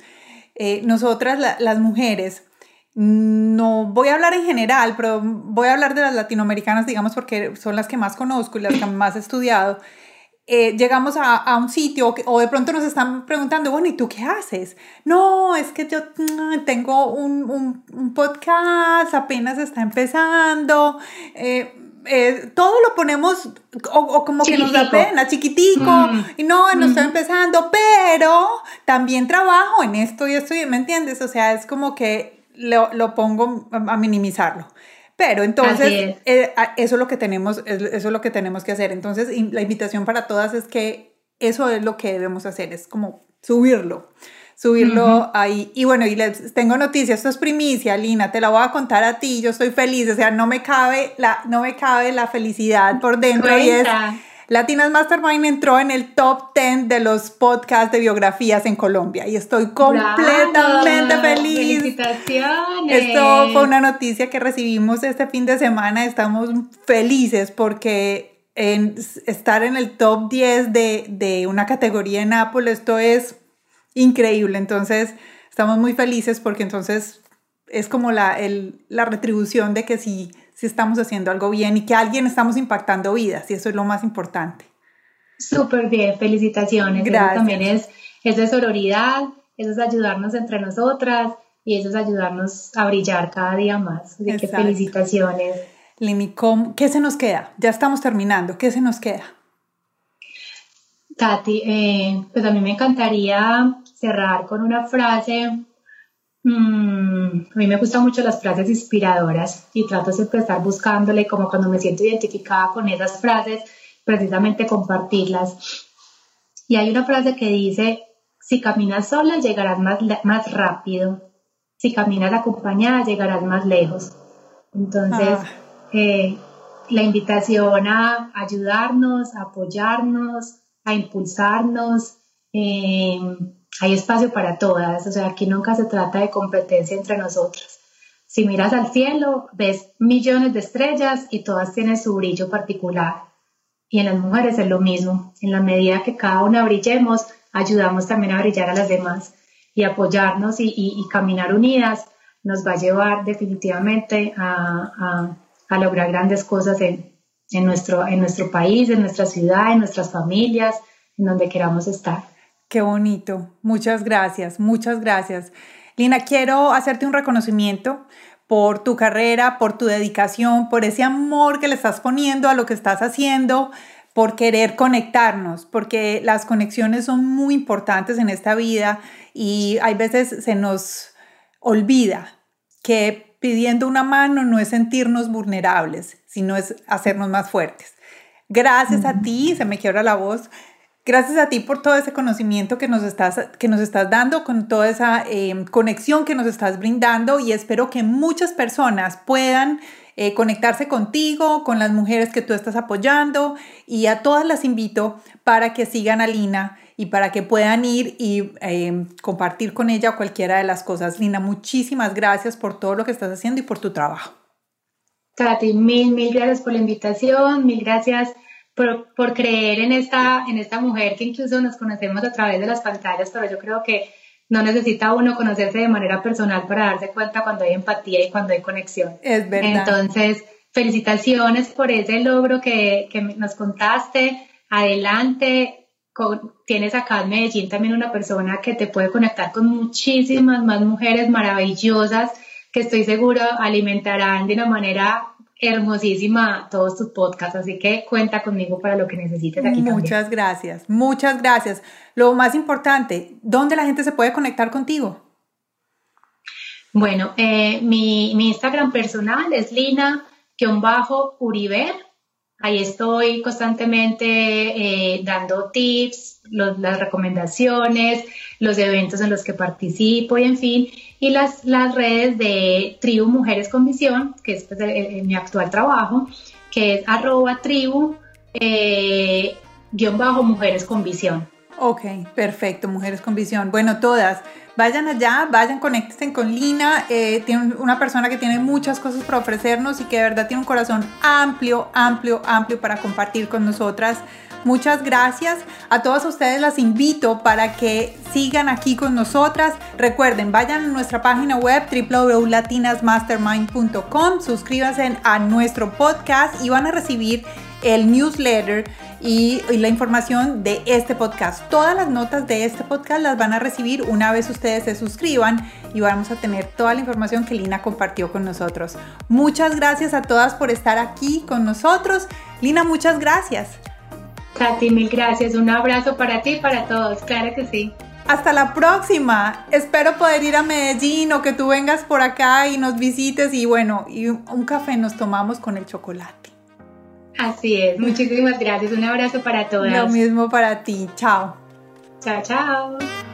Eh, nosotras, las mujeres, no voy a hablar en general, pero voy a hablar de las latinoamericanas, digamos, porque son las que más conozco y las que más he estudiado. llegamos a, a, un sitio o de pronto nos están preguntando, bueno, ¿y tú qué haces? No, es que yo mm, tengo un, un, un podcast, apenas está empezando eh, todo lo ponemos o, como que nos da pena, chiquitico, mm. y no, no estoy empezando, pero también trabajo en esto y esto, ¿me entiendes? O sea, es como que lo, lo pongo a minimizarlo. Pero entonces, eh, eso es lo que tenemos, eso es lo que tenemos que hacer. Entonces, la invitación para todas es que eso es lo que debemos hacer, es como subirlo subirlo ahí. Y bueno, y les tengo noticias, esto es primicia, Lina, te la voy a contar a ti, yo estoy feliz, o sea, no me cabe la, no me cabe la felicidad por dentro y es... Latinas Mastermind entró en el top 10 de los podcasts de biografías en Colombia y estoy completamente feliz. Felicitaciones. Esto fue una noticia que recibimos este fin de semana. Estamos felices porque en estar en el top 10 de, de una categoría en Apple, esto es increíble. Entonces, estamos muy felices porque entonces es como la, la retribución de que sí, sí estamos haciendo algo bien y que alguien estamos impactando vidas y eso es lo más importante. Súper bien, felicitaciones. Gracias. Eso también es, eso es sororidad, eso es ayudarnos entre nosotras y eso es ayudarnos a brillar cada día más. Así que felicitaciones. Lini, ¿qué se nos queda? Ya estamos terminando, ¿qué se nos queda? Tati, eh, pues a mí me encantaría cerrar con una frase. Mm, a mí me gustan mucho las frases inspiradoras y trato siempre de estar buscándole, como cuando me siento identificada con esas frases, precisamente compartirlas. Y hay una frase que dice, si caminas sola llegarás más, más rápido, si caminas acompañada llegarás más lejos. Entonces, ah. eh, la invitación a ayudarnos, a apoyarnos, a impulsarnos. Eh, hay espacio para todas, o sea, aquí nunca se trata de competencia entre nosotras. Si miras al cielo, ves millones de estrellas y todas tienen su brillo particular. Y en las mujeres es lo mismo. En la medida que cada una brillemos, ayudamos también a brillar a las demás. Y apoyarnos y, caminar unidas nos va a llevar definitivamente a, lograr grandes cosas en, en, nuestro, en nuestro país, en nuestra ciudad, en nuestras familias, en donde queramos estar. Qué bonito. Muchas gracias, muchas gracias. Lina, quiero hacerte un reconocimiento por tu carrera, por tu dedicación, por ese amor que le estás poniendo a lo que estás haciendo, por querer conectarnos, porque las conexiones son muy importantes en esta vida y hay veces se nos olvida que pidiendo una mano no es sentirnos vulnerables, sino es hacernos más fuertes. Gracias a ti, se me quiebra la voz, Gracias a ti por todo ese conocimiento que nos estás, que nos estás dando, con toda esa em, conexión que nos estás brindando y espero que muchas personas puedan eh, conectarse contigo, con las mujeres que tú estás apoyando y a todas las invito para que sigan a Lina y para que puedan ir y em, compartir con ella cualquiera de las cosas. Lina, muchísimas gracias por todo lo que estás haciendo y por tu trabajo. Katy, mil, mil gracias por la invitación, mil gracias por, por, creer en esta, en esta mujer que incluso nos conocemos a través de las pantallas, pero yo creo que no necesita uno conocerse de manera personal para darse cuenta cuando hay empatía y cuando hay conexión. Es verdad. Entonces, felicitaciones por ese logro que, que nos contaste. Adelante. tienes acá en Medellín también una persona que te puede conectar con muchísimas más mujeres maravillosas que estoy segura alimentarán de una manera hermosísima todos tus podcasts, así que cuenta conmigo para lo que necesites aquí. Muchas gracias, muchas gracias. Lo más importante, ¿dónde la gente se puede conectar contigo? Bueno, eh, mi, mi, Instagram personal es lina-uriber. Ahí estoy constantemente eh, dando tips, las recomendaciones, los eventos en los que participo y en fin y las, las redes de Tribu Mujeres con Visión, que es pues, mi actual trabajo, que es arroba tribu eh, guion bajo Mujeres con Visión. Ok, perfecto, Mujeres con Visión. Bueno, todas, vayan allá, vayan, conéctense con Lina. Eh, tiene una persona que tiene muchas cosas para ofrecernos y que de verdad tiene un corazón amplio, amplio, amplio para compartir con nosotras. Muchas gracias. A todas ustedes las invito para que sigan aquí con nosotras. Recuerden, vayan a nuestra página web www.latinasmastermind.com, suscríbanse a nuestro podcast y van a recibir el newsletter y, la información de este podcast. Todas las notas de este podcast las van a recibir una vez ustedes se suscriban y vamos a tener toda la información que Lina compartió con nosotros. Muchas gracias a todas por estar aquí con nosotros. Lina, muchas gracias. Katy, mil gracias. Un abrazo para ti y para todos. Claro que sí. Hasta la próxima. Espero poder ir a Medellín o que tú vengas por acá y nos visites y bueno, y un café nos tomamos con el chocolate. Así es, muchísimas gracias. Un abrazo para todas. Lo mismo para ti. Chao. Chao, chao.